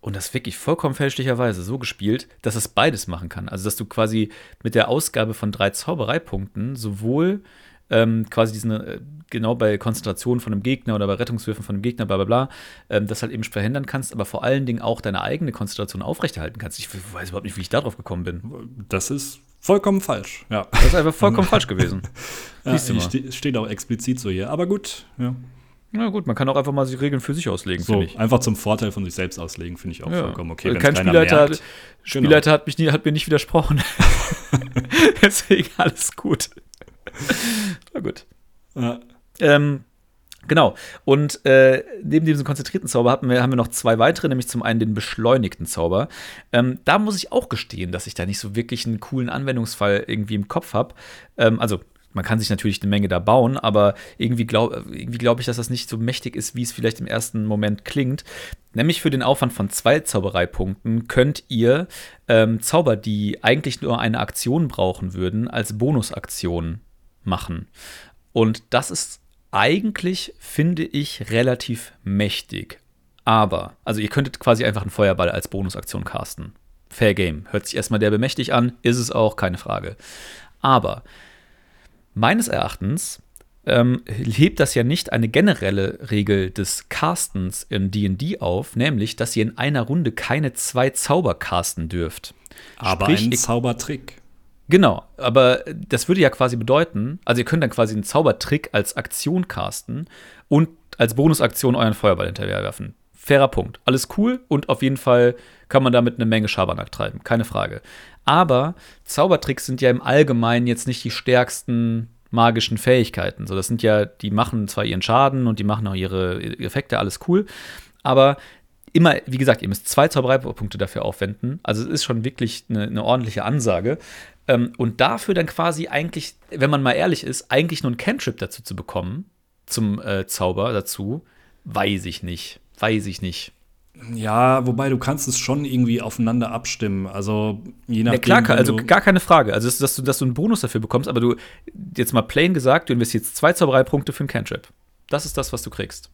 [SPEAKER 2] und das wirklich vollkommen fälschlicherweise so gespielt, dass es beides machen kann. Also, dass du quasi mit der Ausgabe von drei Zaubereipunkten sowohl ähm, quasi diesen, äh, genau bei Konzentration von einem Gegner oder bei Rettungswürfen von einem Gegner, bla bla bla, ähm, das halt eben verhindern kannst, aber vor allen Dingen auch deine eigene Konzentration aufrechterhalten kannst. Ich weiß überhaupt nicht, wie ich darauf gekommen bin.
[SPEAKER 1] Das ist Vollkommen falsch, ja.
[SPEAKER 2] Das ist einfach vollkommen falsch gewesen.
[SPEAKER 1] ja, ste steht auch explizit so hier, aber gut, ja.
[SPEAKER 2] Na gut, man kann auch einfach mal die Regeln für sich auslegen,
[SPEAKER 1] so, ich. Einfach zum Vorteil von sich selbst auslegen, finde ich auch ja. vollkommen okay.
[SPEAKER 2] Kein Spielleiter, merkt, hat, Spielleiter genau. hat, mich nie, hat mir nicht widersprochen. Deswegen alles gut. Na gut. Ja. Ähm, Genau. Und äh, neben diesem konzentrierten Zauber haben wir, haben wir noch zwei weitere, nämlich zum einen den beschleunigten Zauber. Ähm, da muss ich auch gestehen, dass ich da nicht so wirklich einen coolen Anwendungsfall irgendwie im Kopf habe. Ähm, also man kann sich natürlich eine Menge da bauen, aber irgendwie glaube glaub ich, dass das nicht so mächtig ist, wie es vielleicht im ersten Moment klingt. Nämlich für den Aufwand von zwei Zaubereipunkten könnt ihr ähm, Zauber, die eigentlich nur eine Aktion brauchen würden, als Bonusaktion machen. Und das ist eigentlich, finde ich, relativ mächtig. Aber, also ihr könntet quasi einfach einen Feuerball als Bonusaktion casten. Fair Game. Hört sich erstmal der bemächtig an, ist es auch, keine Frage. Aber meines Erachtens ähm, hebt das ja nicht eine generelle Regel des Castens in DD auf, nämlich, dass ihr in einer Runde keine zwei Zauber casten dürft.
[SPEAKER 1] Aber Sprich, ein Zaubertrick.
[SPEAKER 2] Genau, aber das würde ja quasi bedeuten, also ihr könnt dann quasi einen Zaubertrick als Aktion casten und als Bonusaktion euren Feuerball hinterher werfen. Fairer Punkt. Alles cool und auf jeden Fall kann man damit eine Menge Schabernack treiben, keine Frage. Aber Zaubertricks sind ja im Allgemeinen jetzt nicht die stärksten magischen Fähigkeiten. So, das sind ja, die machen zwar ihren Schaden und die machen auch ihre Effekte, alles cool, aber immer, wie gesagt, ihr müsst zwei Zaubereipunkte dafür aufwenden. Also es ist schon wirklich eine, eine ordentliche Ansage. Ähm, und dafür dann quasi eigentlich, wenn man mal ehrlich ist, eigentlich nur ein Cantrip dazu zu bekommen, zum äh, Zauber dazu, weiß ich nicht. Weiß ich nicht.
[SPEAKER 1] Ja, wobei du kannst es schon irgendwie aufeinander abstimmen. Also je nachdem.
[SPEAKER 2] Ja, klar, also gar keine Frage. Also, dass du, dass du einen Bonus dafür bekommst, aber du, jetzt mal plain gesagt, du investierst zwei Zaubereipunkte für einen Cantrip. Das ist das, was du kriegst.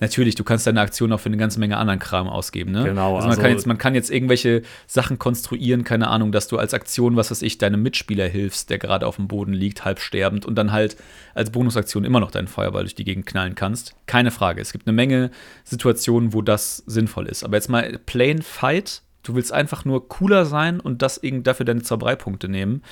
[SPEAKER 2] Natürlich, du kannst deine Aktion auch für eine ganze Menge anderen Kram ausgeben, ne?
[SPEAKER 1] Genau.
[SPEAKER 2] Also man, also kann jetzt, man kann jetzt irgendwelche Sachen konstruieren, keine Ahnung, dass du als Aktion, was weiß ich, deinem Mitspieler hilfst, der gerade auf dem Boden liegt, halb sterbend und dann halt als Bonusaktion immer noch deinen Feuerball durch die Gegend knallen kannst. Keine Frage. Es gibt eine Menge Situationen, wo das sinnvoll ist. Aber jetzt mal Plain Fight, du willst einfach nur cooler sein und das dafür deine Zaubereipunkte nehmen.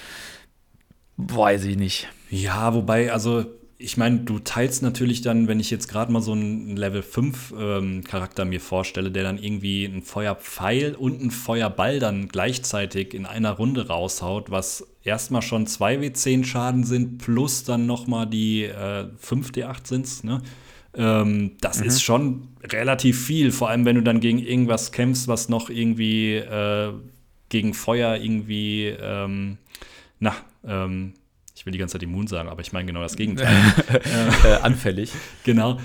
[SPEAKER 2] Weiß ich nicht.
[SPEAKER 1] Ja, wobei, also ich meine, du teilst natürlich dann, wenn ich jetzt gerade mal so einen Level 5 ähm, Charakter mir vorstelle, der dann irgendwie einen Feuerpfeil und einen Feuerball dann gleichzeitig in einer Runde raushaut, was erstmal schon 2W10 Schaden sind, plus dann nochmal die äh, 5D8 sind ne? Ähm, das mhm. ist schon relativ viel, vor allem wenn du dann gegen irgendwas kämpfst, was noch irgendwie äh, gegen Feuer irgendwie, ähm, na, ähm, will die ganze Zeit immun sagen, aber ich meine genau das Gegenteil.
[SPEAKER 2] äh, anfällig.
[SPEAKER 1] Genau.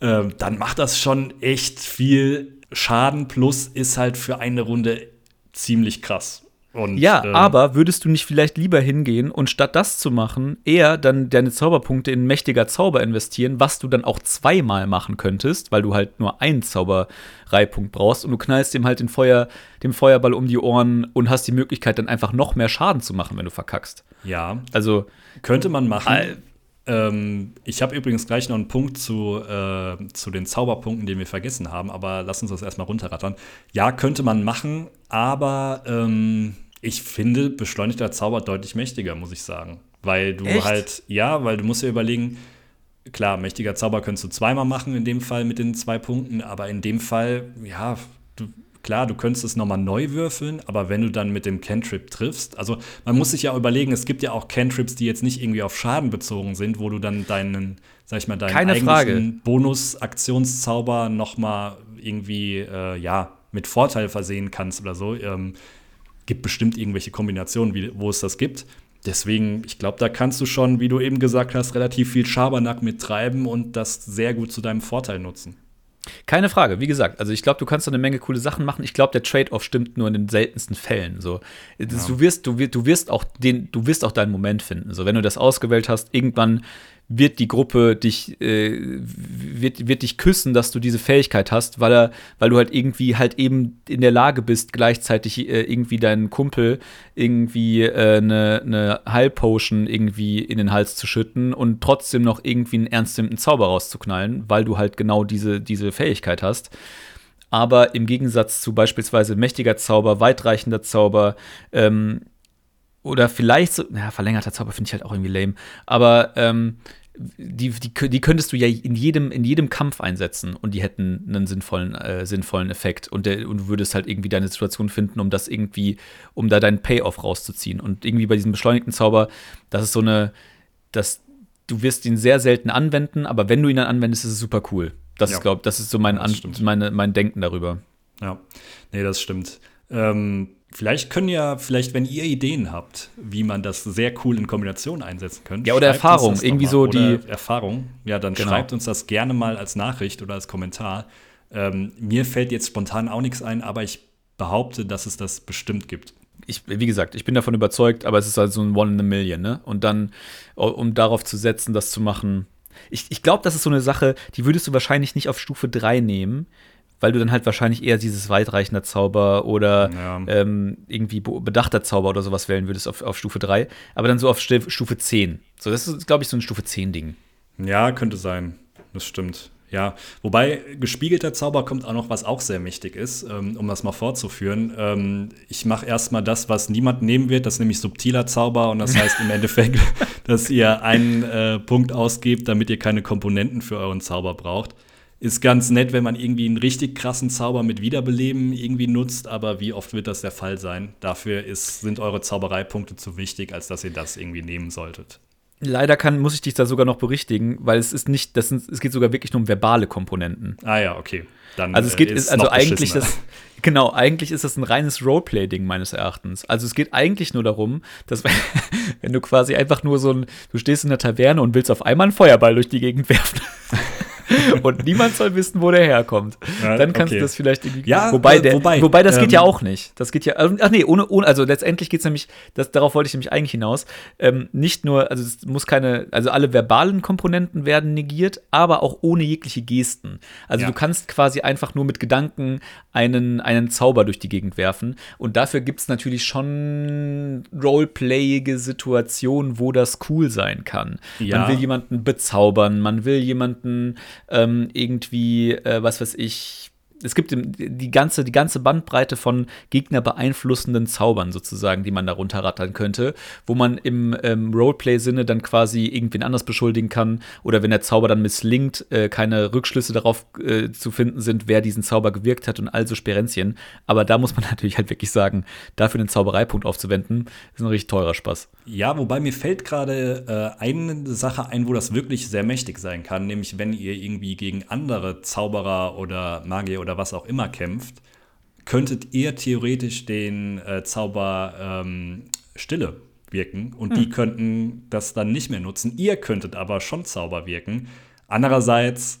[SPEAKER 1] Ähm, dann macht das schon echt viel Schaden, plus ist halt für eine Runde ziemlich krass.
[SPEAKER 2] Und, ja, ähm, aber würdest du nicht vielleicht lieber hingehen und statt das zu machen, eher dann deine Zauberpunkte in mächtiger Zauber investieren, was du dann auch zweimal machen könntest, weil du halt nur einen Zaubereipunkt brauchst und du knallst dem halt den Feuer, dem Feuerball um die Ohren und hast die Möglichkeit, dann einfach noch mehr Schaden zu machen, wenn du verkackst.
[SPEAKER 1] Ja. Also. Könnte man machen. Ähm, ich habe übrigens gleich noch einen Punkt zu, äh, zu den Zauberpunkten, den wir vergessen haben, aber lass uns das erstmal runterrattern. Ja, könnte man machen, aber ähm, ich finde beschleunigter Zauber deutlich mächtiger, muss ich sagen. Weil du Echt? halt, ja, weil du musst ja überlegen, klar, mächtiger Zauber könntest du zweimal machen, in dem Fall mit den zwei Punkten, aber in dem Fall, ja, Klar, du könntest es nochmal neu würfeln, aber wenn du dann mit dem Cantrip triffst, also man muss sich ja überlegen, es gibt ja auch Cantrips, die jetzt nicht irgendwie auf Schaden bezogen sind, wo du dann deinen, sag ich mal, deinen
[SPEAKER 2] Keine eigentlichen
[SPEAKER 1] Bonus-Aktionszauber nochmal irgendwie, äh, ja, mit Vorteil versehen kannst oder so. Ähm, gibt bestimmt irgendwelche Kombinationen, wie, wo es das gibt. Deswegen, ich glaube, da kannst du schon, wie du eben gesagt hast, relativ viel Schabernack mit treiben und das sehr gut zu deinem Vorteil nutzen.
[SPEAKER 2] Keine Frage, wie gesagt, also ich glaube, du kannst da eine Menge coole Sachen machen. Ich glaube, der Trade-off stimmt nur in den seltensten Fällen. So. Ja. Du, wirst, du, wirst, du wirst auch den, du wirst auch deinen Moment finden. So, wenn du das ausgewählt hast, irgendwann wird die Gruppe dich, äh, wird, wird dich küssen, dass du diese Fähigkeit hast, weil, er, weil du halt irgendwie halt eben in der Lage bist, gleichzeitig äh, irgendwie deinen Kumpel irgendwie äh, eine, eine Heilpotion irgendwie in den Hals zu schütten und trotzdem noch irgendwie einen ernsthaften Zauber rauszuknallen, weil du halt genau diese, diese Fähigkeit hast. Aber im Gegensatz zu beispielsweise mächtiger Zauber, weitreichender Zauber, ähm, oder vielleicht so, ja, verlängerter Zauber finde ich halt auch irgendwie lame, aber ähm, die, die, die könntest du ja in jedem, in jedem Kampf einsetzen und die hätten einen sinnvollen, äh, sinnvollen Effekt. Und, der, und du würdest halt irgendwie deine Situation finden, um das irgendwie, um da deinen Payoff rauszuziehen. Und irgendwie bei diesem beschleunigten Zauber, das ist so eine, das, du wirst ihn sehr selten anwenden, aber wenn du ihn dann anwendest, ist es super cool. Das ja. ist, glaube das ist so mein, An meine, mein Denken darüber.
[SPEAKER 1] Ja, nee, das stimmt. Ähm, Vielleicht können ja, vielleicht, wenn ihr Ideen habt, wie man das sehr cool in Kombination einsetzen könnte.
[SPEAKER 2] Ja, oder Erfahrung, irgendwie so die.
[SPEAKER 1] Erfahrung, ja, dann genau. schreibt uns das gerne mal als Nachricht oder als Kommentar. Ähm, mir fällt jetzt spontan auch nichts ein, aber ich behaupte, dass es das bestimmt gibt.
[SPEAKER 2] Ich, wie gesagt, ich bin davon überzeugt, aber es ist halt so ein One in a Million, ne? Und dann, um darauf zu setzen, das zu machen. Ich, ich glaube, das ist so eine Sache, die würdest du wahrscheinlich nicht auf Stufe 3 nehmen, weil du dann halt wahrscheinlich eher dieses weitreichender Zauber oder ja. ähm, irgendwie bedachter Zauber oder sowas wählen würdest auf, auf Stufe 3, aber dann so auf Stufe 10. So, das ist, glaube ich, so ein Stufe 10-Ding.
[SPEAKER 1] Ja, könnte sein. Das stimmt. Ja, wobei gespiegelter Zauber kommt auch noch, was auch sehr mächtig ist, ähm, um das mal fortzuführen. Ähm, ich mache erstmal das, was niemand nehmen wird, das ist nämlich subtiler Zauber und das heißt im Endeffekt, dass ihr einen äh, Punkt ausgebt, damit ihr keine Komponenten für euren Zauber braucht ist ganz nett, wenn man irgendwie einen richtig krassen Zauber mit Wiederbeleben irgendwie nutzt, aber wie oft wird das der Fall sein? Dafür ist, sind eure Zaubereipunkte zu wichtig, als dass ihr das irgendwie nehmen solltet.
[SPEAKER 2] Leider kann, muss ich dich da sogar noch berichtigen, weil es ist nicht, das sind, es geht sogar wirklich nur um verbale Komponenten.
[SPEAKER 1] Ah ja, okay.
[SPEAKER 2] Dann, also es geht, ist also eigentlich das, genau, eigentlich ist das ein reines Roleplay-Ding meines Erachtens. Also es geht eigentlich nur darum, dass wenn du quasi einfach nur so ein, du stehst in der Taverne und willst auf einmal einen Feuerball durch die Gegend werfen. und niemand soll wissen, wo der herkommt.
[SPEAKER 1] Ja,
[SPEAKER 2] Dann kannst
[SPEAKER 1] okay.
[SPEAKER 2] du das vielleicht irgendwie.
[SPEAKER 1] Ja,
[SPEAKER 2] wobei,
[SPEAKER 1] äh,
[SPEAKER 2] der,
[SPEAKER 1] wobei,
[SPEAKER 2] wobei, das geht
[SPEAKER 1] ähm,
[SPEAKER 2] ja auch nicht. Das geht ja. Ach nee, ohne, ohne also letztendlich geht es nämlich, das, darauf wollte ich nämlich eigentlich hinaus. Ähm, nicht nur, also es muss keine, also alle verbalen Komponenten werden negiert, aber auch ohne jegliche Gesten. Also
[SPEAKER 1] Ja.
[SPEAKER 2] du kannst quasi einfach nur mit Gedanken einen, einen Zauber durch die Gegend werfen. Und dafür gibt es natürlich schon roleplayige Situationen, wo das cool sein kann.
[SPEAKER 1] Ja.
[SPEAKER 2] Man will jemanden bezaubern, man will jemanden ähm, irgendwie, äh, was weiß ich, es gibt die ganze, die ganze Bandbreite von Gegner beeinflussenden Zaubern sozusagen, die man da runterrattern könnte, wo man im ähm, Roleplay-Sinne dann quasi irgendwen anders beschuldigen kann oder wenn der Zauber dann misslingt, äh, keine Rückschlüsse darauf äh, zu finden sind, wer diesen Zauber gewirkt hat und also Sperenzien. Aber da muss man natürlich halt wirklich sagen, dafür einen Zaubereipunkt aufzuwenden, ist ein richtig teurer Spaß.
[SPEAKER 1] Ja, wobei mir fällt gerade äh, eine Sache ein, wo das wirklich sehr mächtig sein kann, nämlich wenn ihr irgendwie gegen andere Zauberer oder Magier oder was auch immer kämpft, könntet ihr theoretisch den äh, Zauber ähm, Stille wirken und die könnten das dann nicht mehr nutzen. Ihr könntet aber schon Zauber wirken. Andererseits,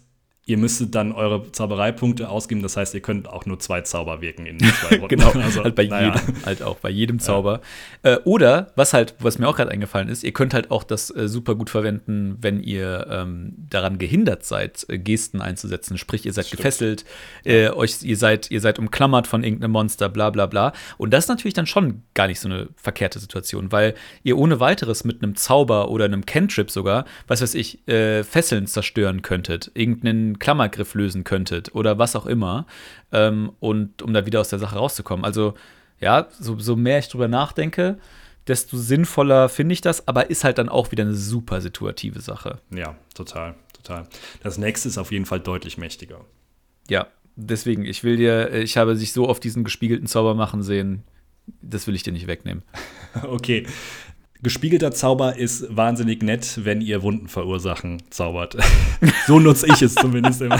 [SPEAKER 1] ihr müsstet dann eure Zaubereipunkte ausgeben, das heißt, ihr könnt auch nur zwei Zauber wirken in zwei Runden.
[SPEAKER 2] genau,
[SPEAKER 1] Also,
[SPEAKER 2] halt bei
[SPEAKER 1] naja.
[SPEAKER 2] jedem, halt auch bei jedem Zauber. Äh, oder, was halt, was mir auch gerade eingefallen ist, ihr könnt halt auch das äh, super gut verwenden, wenn ihr ähm, daran gehindert seid, äh, Gesten einzusetzen. Sprich, ihr seid
[SPEAKER 1] Stimmt.
[SPEAKER 2] gefesselt, äh, euch, ihr seid, ihr seid umklammert von irgendeinem Monster, bla bla bla. Und das ist natürlich dann schon gar nicht so eine verkehrte Situation, weil ihr ohne weiteres mit einem Zauber oder einem Cantrip sogar, was weiß ich, äh, Fesseln zerstören könntet, irgendeinen Klammergriff lösen könntet oder was auch immer, ähm, und um da wieder aus der Sache rauszukommen. Also, ja, so, so mehr ich drüber nachdenke, desto sinnvoller finde ich das, aber ist halt dann auch wieder eine super situative Sache.
[SPEAKER 1] Ja, total, total. Das nächste ist auf jeden Fall deutlich mächtiger.
[SPEAKER 2] Ja, deswegen, ich will dir, ich habe sich so oft diesen gespiegelten Zauber machen sehen, das will ich dir nicht wegnehmen.
[SPEAKER 1] Okay. Gespiegelter Zauber ist wahnsinnig nett, wenn ihr Wunden verursachen zaubert. so nutze ich es zumindest immer.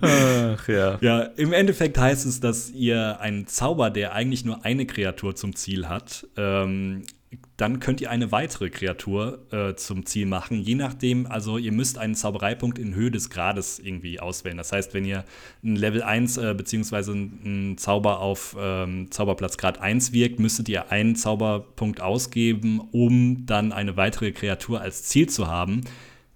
[SPEAKER 2] Ach ja.
[SPEAKER 1] Ja, im Endeffekt heißt es, dass ihr einen Zauber, der eigentlich nur eine Kreatur zum Ziel hat, ähm, dann könnt ihr eine weitere Kreatur äh, zum Ziel machen. Je nachdem, also ihr müsst einen Zaubereipunkt in Höhe des Grades irgendwie auswählen. Das heißt, wenn ihr ein Level 1 äh, beziehungsweise einen Zauber auf ähm, Zauberplatz Grad 1 wirkt, müsstet ihr einen Zauberpunkt ausgeben, um dann eine weitere Kreatur als Ziel zu haben.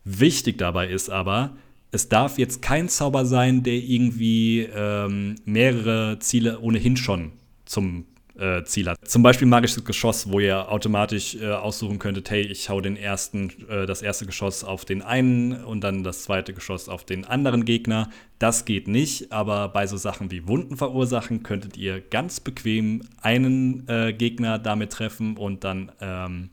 [SPEAKER 1] Wichtig dabei ist aber, es darf jetzt kein Zauber sein, der irgendwie ähm, mehrere Ziele ohnehin schon zum äh, Ziel hat. Zum Beispiel magisches Geschoss, wo ihr automatisch äh, aussuchen könntet, hey, ich hau den ersten, äh, das erste Geschoss auf den einen und dann das zweite Geschoss auf den anderen Gegner. Das geht nicht, aber bei so Sachen wie Wunden verursachen könntet ihr ganz bequem einen äh, Gegner damit treffen und dann ähm,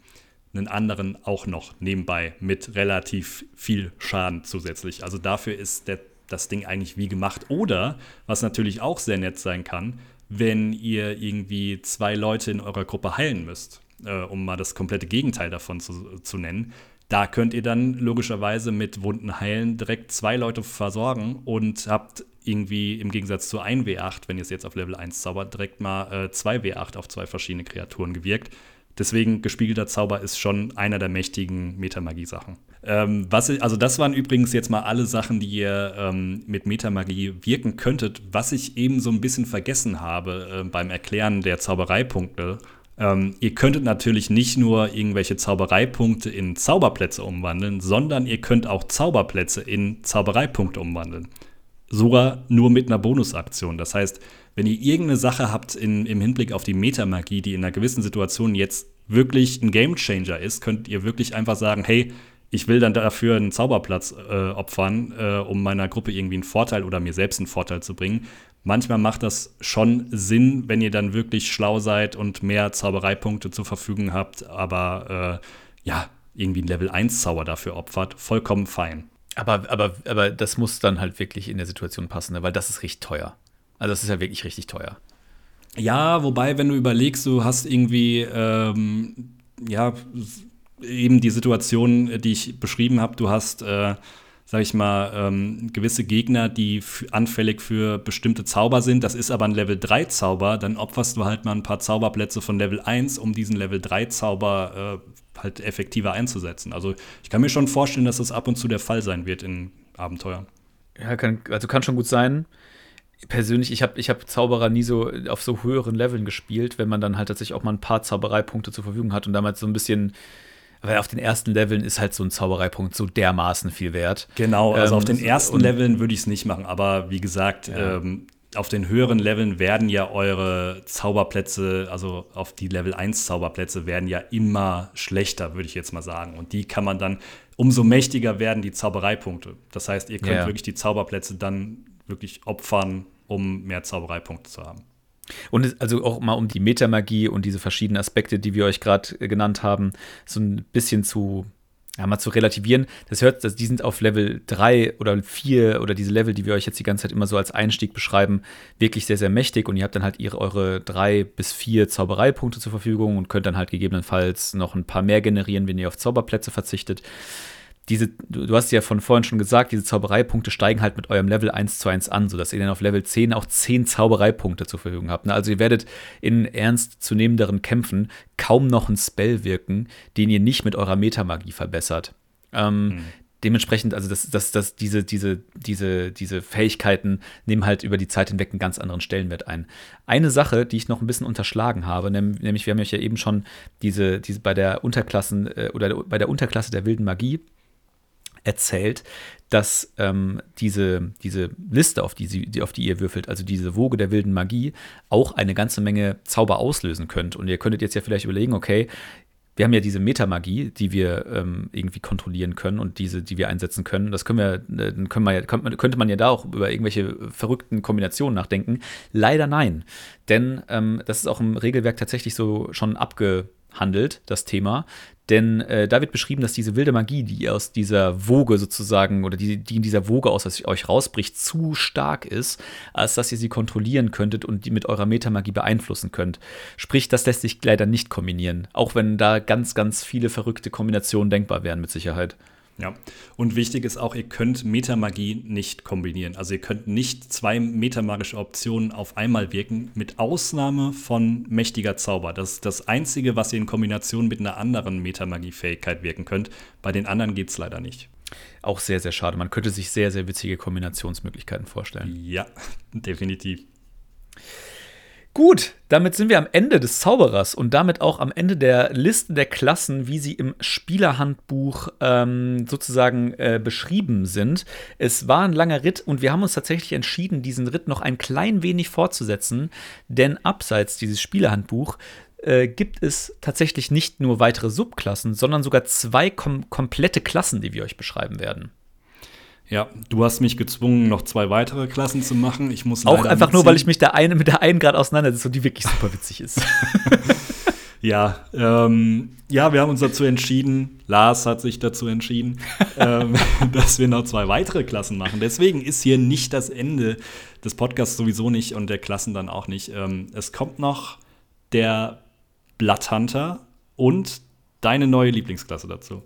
[SPEAKER 1] einen anderen auch noch nebenbei mit relativ viel Schaden zusätzlich. Also dafür ist der, das Ding eigentlich wie gemacht. Oder, was natürlich auch sehr nett sein kann, wenn ihr irgendwie zwei Leute in eurer Gruppe heilen müsst, äh, um mal das komplette Gegenteil davon zu, zu nennen. Da könnt ihr dann logischerweise mit Wunden heilen direkt zwei Leute versorgen und habt irgendwie im Gegensatz zu 1W8, wenn ihr es jetzt auf Level 1 zaubert, direkt mal äh, 2W8 auf zwei verschiedene Kreaturen gewirkt. Deswegen gespiegelter Zauber ist schon einer der mächtigen Metamagie-Sachen. Ähm, was, ich- also das waren übrigens jetzt mal alle Sachen, die ihr ähm, mit Metamagie wirken könntet. Was ich eben so ein bisschen vergessen habe äh, beim Erklären der Zaubereipunkte. Ähm, ihr könntet natürlich nicht nur irgendwelche Zaubereipunkte in Zauberplätze umwandeln, sondern ihr könnt auch Zauberplätze in Zaubereipunkte umwandeln sogar nur mit einer Bonusaktion. Das heißt, wenn ihr irgendeine Sache habt in, im Hinblick auf die Metamagie, die in einer gewissen Situation jetzt wirklich ein Gamechanger ist, könnt ihr wirklich einfach sagen, hey, ich will dann dafür einen Zauberplatz äh, opfern, äh, um meiner Gruppe irgendwie einen Vorteil oder mir selbst einen Vorteil zu bringen. Manchmal macht das schon Sinn, wenn ihr dann wirklich schlau seid und mehr Zaubereipunkte zur Verfügung habt, aber äh, ja, irgendwie einen Level 1 Zauber dafür opfert, vollkommen fein.
[SPEAKER 2] Aber, aber, aber das muss dann halt wirklich in der Situation passen, ne? weil das ist richtig teuer. Also das ist ja wirklich richtig teuer.
[SPEAKER 1] Ja, wobei, wenn du überlegst, du hast irgendwie, ähm, ja, eben die Situation, die ich beschrieben habe, du hast, äh, sag ich mal, ähm, gewisse Gegner, die anfällig für bestimmte Zauber sind. Das ist aber ein Level 3 Zauber, dann opferst du halt mal ein paar Zauberplätze von Level 1, um diesen Level 3 Zauber äh, halt effektiver einzusetzen. Also ich kann mir schon vorstellen, dass das ab und zu der Fall sein wird in Abenteuer.
[SPEAKER 2] Ja, kann, also kann schon gut sein. Persönlich, ich habe ich hab Zauberer nie so auf so höheren Leveln gespielt, wenn man dann halt tatsächlich auch mal ein paar Zaubereipunkte zur Verfügung hat und damals so ein bisschen weil auf den ersten Leveln ist halt so ein Zaubereipunkt so dermaßen viel wert.
[SPEAKER 1] Genau, also ähm, auf den ersten Leveln würde ich es nicht machen, aber wie gesagt, ja. ähm, auf den höheren Leveln werden ja eure Zauberplätze, also auf die Level 1 Zauberplätze, werden ja immer schlechter, würde ich jetzt mal sagen. Und die kann man dann, umso mächtiger werden die Zaubereipunkte. Das heißt, ihr könnt ja. wirklich die Zauberplätze dann wirklich opfern, um mehr Zaubereipunkte zu haben.
[SPEAKER 2] Und also auch mal um die Metamagie und diese verschiedenen Aspekte, die wir euch gerade äh, genannt haben, so ein bisschen zu, ja, mal zu relativieren. Das hört, das, die sind auf Level 3 oder 4 oder diese Level, die wir euch jetzt die ganze Zeit immer so als Einstieg beschreiben, wirklich sehr, sehr mächtig. Und ihr habt dann halt ihre, eure drei bis vier Zaubereipunkte zur Verfügung und könnt dann halt gegebenenfalls noch ein paar mehr generieren, wenn ihr auf Zauberplätze verzichtet diese, du hast ja von vorhin schon gesagt, diese Zaubereipunkte steigen halt mit eurem Level 1 zu 1 an, sodass ihr dann auf Level 10 auch 10 Zaubereipunkte zur Verfügung habt. Ne? Also ihr werdet in ernst zu nehmenderen Kämpfen kaum noch einen Spell wirken, den ihr nicht mit eurer Metamagie verbessert. Ähm, mhm. Dementsprechend, also das, das, das, diese, diese, diese, diese Fähigkeiten nehmen halt über die Zeit hinweg einen ganz anderen Stellenwert ein. Eine Sache, die ich noch ein bisschen unterschlagen habe, nämlich wir haben euch ja eben schon diese, diese bei der Unterklassen äh, oder bei der Unterklasse der wilden Magie erzählt, dass ähm, diese, diese Liste, auf die, sie, die, auf die ihr würfelt, also diese Woge der wilden Magie, auch eine ganze Menge Zauber auslösen könnt. Und ihr könntet jetzt ja vielleicht überlegen, okay, wir haben ja diese Metamagie, die wir ähm, irgendwie kontrollieren können und diese, die wir einsetzen können. Das können wir, äh, können wir, könnte man ja da auch über irgendwelche verrückten Kombinationen nachdenken. Leider nein. Denn ähm, das ist auch im Regelwerk tatsächlich so schon abgehandelt, das Thema. Denn äh, da wird beschrieben, dass diese wilde Magie, die aus dieser Woge sozusagen oder die, die in dieser Woge aus euch rausbricht, zu stark ist, als dass ihr sie kontrollieren könntet und die mit eurer Metamagie beeinflussen könnt. Sprich, das lässt sich leider nicht kombinieren, auch wenn da ganz, ganz viele verrückte Kombinationen denkbar wären mit Sicherheit.
[SPEAKER 1] Ja, und wichtig ist auch, ihr könnt Metamagie nicht kombinieren. Also ihr könnt nicht zwei metamagische Optionen auf einmal wirken, mit Ausnahme von mächtiger Zauber. Das ist das Einzige, was ihr in Kombination mit einer anderen Metamagie-Fähigkeit wirken könnt. Bei den anderen geht es leider nicht.
[SPEAKER 2] Auch sehr, sehr schade. Man könnte sich sehr, sehr witzige Kombinationsmöglichkeiten vorstellen.
[SPEAKER 1] Ja, definitiv.
[SPEAKER 2] Gut, damit sind wir am Ende des Zauberers und damit auch am Ende der Liste der Klassen, wie sie im Spielerhandbuch ähm, sozusagen äh, beschrieben sind. Es war ein langer Ritt und wir haben uns tatsächlich entschieden, diesen Ritt noch ein klein wenig fortzusetzen, denn abseits dieses Spielerhandbuch äh, gibt es tatsächlich nicht nur weitere Subklassen, sondern sogar zwei kom komplette Klassen, die wir euch beschreiben werden.
[SPEAKER 1] Ja, du hast mich gezwungen, noch zwei weitere Klassen zu machen. Ich muss
[SPEAKER 2] auch einfach nur, weil ich mich der eine mit der einen gerade auseinandersetze und die wirklich super witzig ist.
[SPEAKER 1] ja, ähm, ja, wir haben uns dazu entschieden. Lars hat sich dazu entschieden, ähm, dass wir noch zwei weitere Klassen machen. Deswegen ist hier nicht das Ende des Podcasts sowieso nicht und der Klassen dann auch nicht. Ähm, es kommt noch der Bloodhunter und deine neue Lieblingsklasse dazu.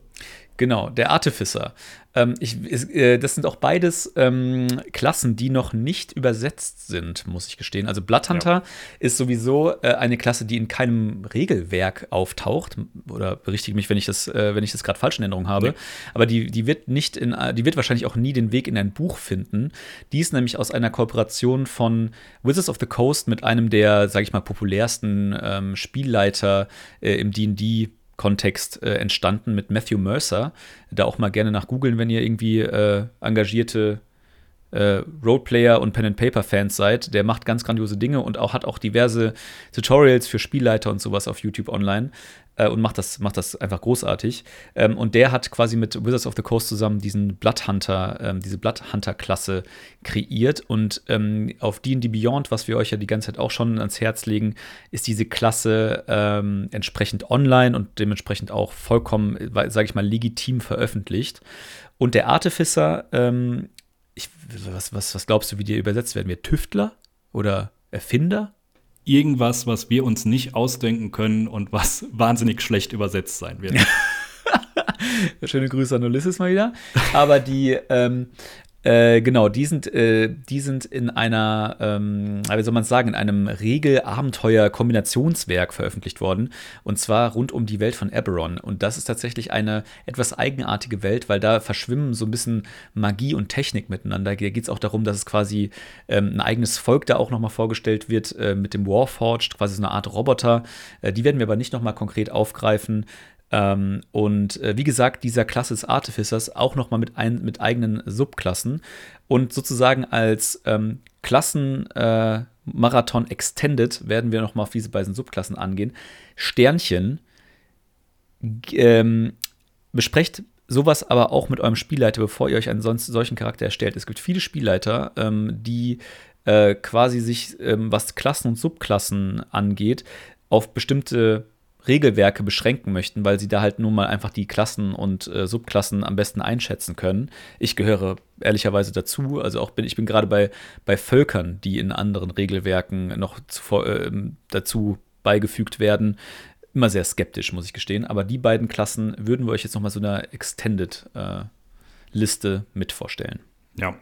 [SPEAKER 2] Genau, der Artificer. Ähm, ich, äh, das sind auch beides ähm, Klassen, die noch nicht übersetzt sind, muss ich gestehen. Also Bloodhunter ja. ist sowieso äh, eine Klasse, die in keinem Regelwerk auftaucht. Oder berichtige mich, wenn ich das, äh, wenn ich das gerade falsch in Erinnerung habe. Nee. Aber die, die wird nicht in, die wird wahrscheinlich auch nie den Weg in ein Buch finden. Die ist nämlich aus einer Kooperation von Wizards of the Coast mit einem der, sage ich mal, populärsten ähm, Spielleiter äh, im D&D Kontext äh, entstanden mit Matthew Mercer. Da auch mal gerne nach googeln, wenn ihr irgendwie äh, engagierte äh, Roleplayer und Pen-and-Paper-Fans seid. Der macht ganz grandiose Dinge und auch hat auch diverse Tutorials für Spielleiter und sowas auf YouTube online äh, und macht das, macht das einfach großartig. Ähm, und der hat quasi mit Wizards of the Coast zusammen diesen Bloodhunter, ähm, diese Bloodhunter-Klasse kreiert. Und ähm, auf D&D Beyond, was wir euch ja die ganze Zeit auch schon ans Herz legen, ist diese Klasse ähm, entsprechend online und dementsprechend auch vollkommen, sage ich mal, legitim veröffentlicht. Und der Artificer ähm, ich, was, was, was glaubst du, wie die übersetzt werden? Wir Tüftler oder Erfinder?
[SPEAKER 1] Irgendwas, was wir uns nicht ausdenken können und was wahnsinnig schlecht übersetzt sein wird.
[SPEAKER 2] Schöne Grüße an Ulysses mal wieder. Aber die, ähm, Äh, genau, die sind, äh, die sind in einer, ähm, wie soll man sagen, in einem Regel-Abenteuer-Kombinationswerk veröffentlicht worden. Und zwar rund um die Welt von Eberron. Und das ist tatsächlich eine etwas eigenartige Welt, weil da verschwimmen so ein bisschen Magie und Technik miteinander. Da geht es auch darum, dass es quasi ähm, ein eigenes Volk da auch nochmal vorgestellt wird äh, mit dem Warforged, quasi so eine Art Roboter. Äh, die werden wir aber nicht nochmal konkret aufgreifen. Ähm, und äh, wie gesagt, dieser Klasse des Artificers auch nochmal mit, mit eigenen Subklassen und sozusagen als ähm, Klassenmarathon äh, Extended werden wir nochmal auf diese beiden Subklassen angehen. Sternchen ähm, besprecht sowas aber auch mit eurem Spielleiter, bevor ihr euch einen sonst solchen Charakter erstellt. Es gibt viele Spielleiter, ähm, die äh, quasi sich, ähm, was Klassen und Subklassen angeht, auf bestimmte Regelwerke beschränken möchten, weil sie da halt nun mal einfach die Klassen und äh, Subklassen am besten einschätzen können. Ich gehöre ehrlicherweise dazu, also auch bin ich bin gerade bei, bei Völkern, die in anderen Regelwerken noch zuvor, äh, dazu beigefügt werden, immer sehr skeptisch, muss ich gestehen. Aber die beiden Klassen würden wir euch jetzt noch mal so eine Extended äh, Liste mit vorstellen.
[SPEAKER 1] Ja,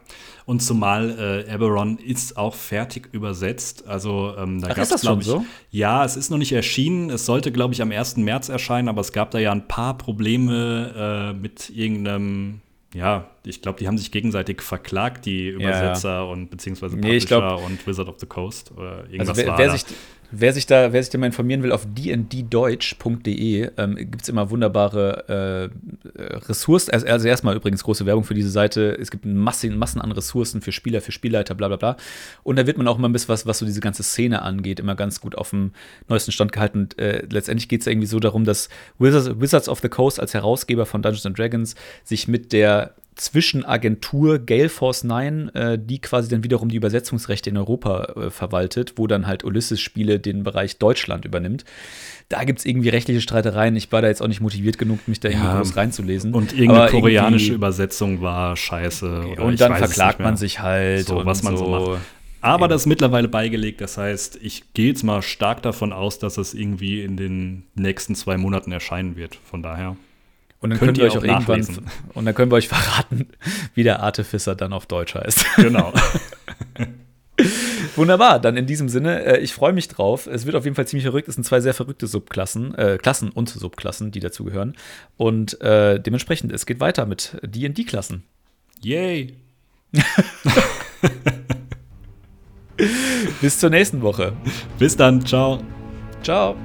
[SPEAKER 1] und zumal äh, Eberron ist auch fertig übersetzt. Also ähm, da
[SPEAKER 2] gab es, glaube ich, so?
[SPEAKER 1] ja, es ist noch nicht erschienen. Es sollte, glaube ich, am 1. März erscheinen, aber es gab da ja ein paar Probleme äh, mit irgendeinem ja, ich glaube, die haben sich gegenseitig verklagt, die Übersetzer ja, ja. und beziehungsweise
[SPEAKER 2] Publisher nee, glaub,
[SPEAKER 1] und Wizard of the Coast oder irgendwas
[SPEAKER 2] also wer,
[SPEAKER 1] war
[SPEAKER 2] wer sich, wer sich da, wer sich da mal informieren will, auf dnddeutsch.de ähm, gibt es immer wunderbare äh, Ressourcen. Also, also, erstmal übrigens große Werbung für diese Seite. Es gibt Massen, Massen an Ressourcen für Spieler, für Spielleiter, bla bla bla. Und da wird man auch immer ein bisschen was, was so diese ganze Szene angeht, immer ganz gut auf dem neuesten Stand gehalten. Und äh, letztendlich geht es irgendwie so darum, dass Wizards, Wizards of the Coast als Herausgeber von Dungeons and Dragons sich mit der Zwischenagentur Gale Force 9, äh, die quasi dann wiederum die Übersetzungsrechte in Europa äh, verwaltet, wo dann halt Ulysses-Spiele den Bereich Deutschland übernimmt. Da gibt es irgendwie rechtliche Streitereien. Ich war da jetzt auch nicht motiviert genug, mich da irgendwie ja, groß reinzulesen.
[SPEAKER 1] Und irgendeine Aber koreanische Übersetzung war scheiße.
[SPEAKER 2] Okay, und dann verklagt man sich halt.
[SPEAKER 1] So, was man so, so macht. Aber das ist mittlerweile beigelegt. Das heißt, ich gehe jetzt mal stark davon aus, dass es irgendwie in den nächsten zwei Monaten erscheinen wird. Von daher.
[SPEAKER 2] Und dann könnt, könnt ihr euch auch, irgendwann und dann können wir euch verraten, wie der Artificer dann auf Deutsch heißt.
[SPEAKER 1] Genau.
[SPEAKER 2] Wunderbar, dann in diesem Sinne, äh, ich freue mich drauf. Es wird auf jeden Fall ziemlich verrückt. Es sind zwei sehr verrückte Subklassen, äh, Klassen und Subklassen, die dazugehören. Und äh, dementsprechend, es geht weiter mit DD-Klassen.
[SPEAKER 1] Yay!
[SPEAKER 2] Bis zur nächsten Woche.
[SPEAKER 1] Bis dann, ciao.
[SPEAKER 2] Ciao.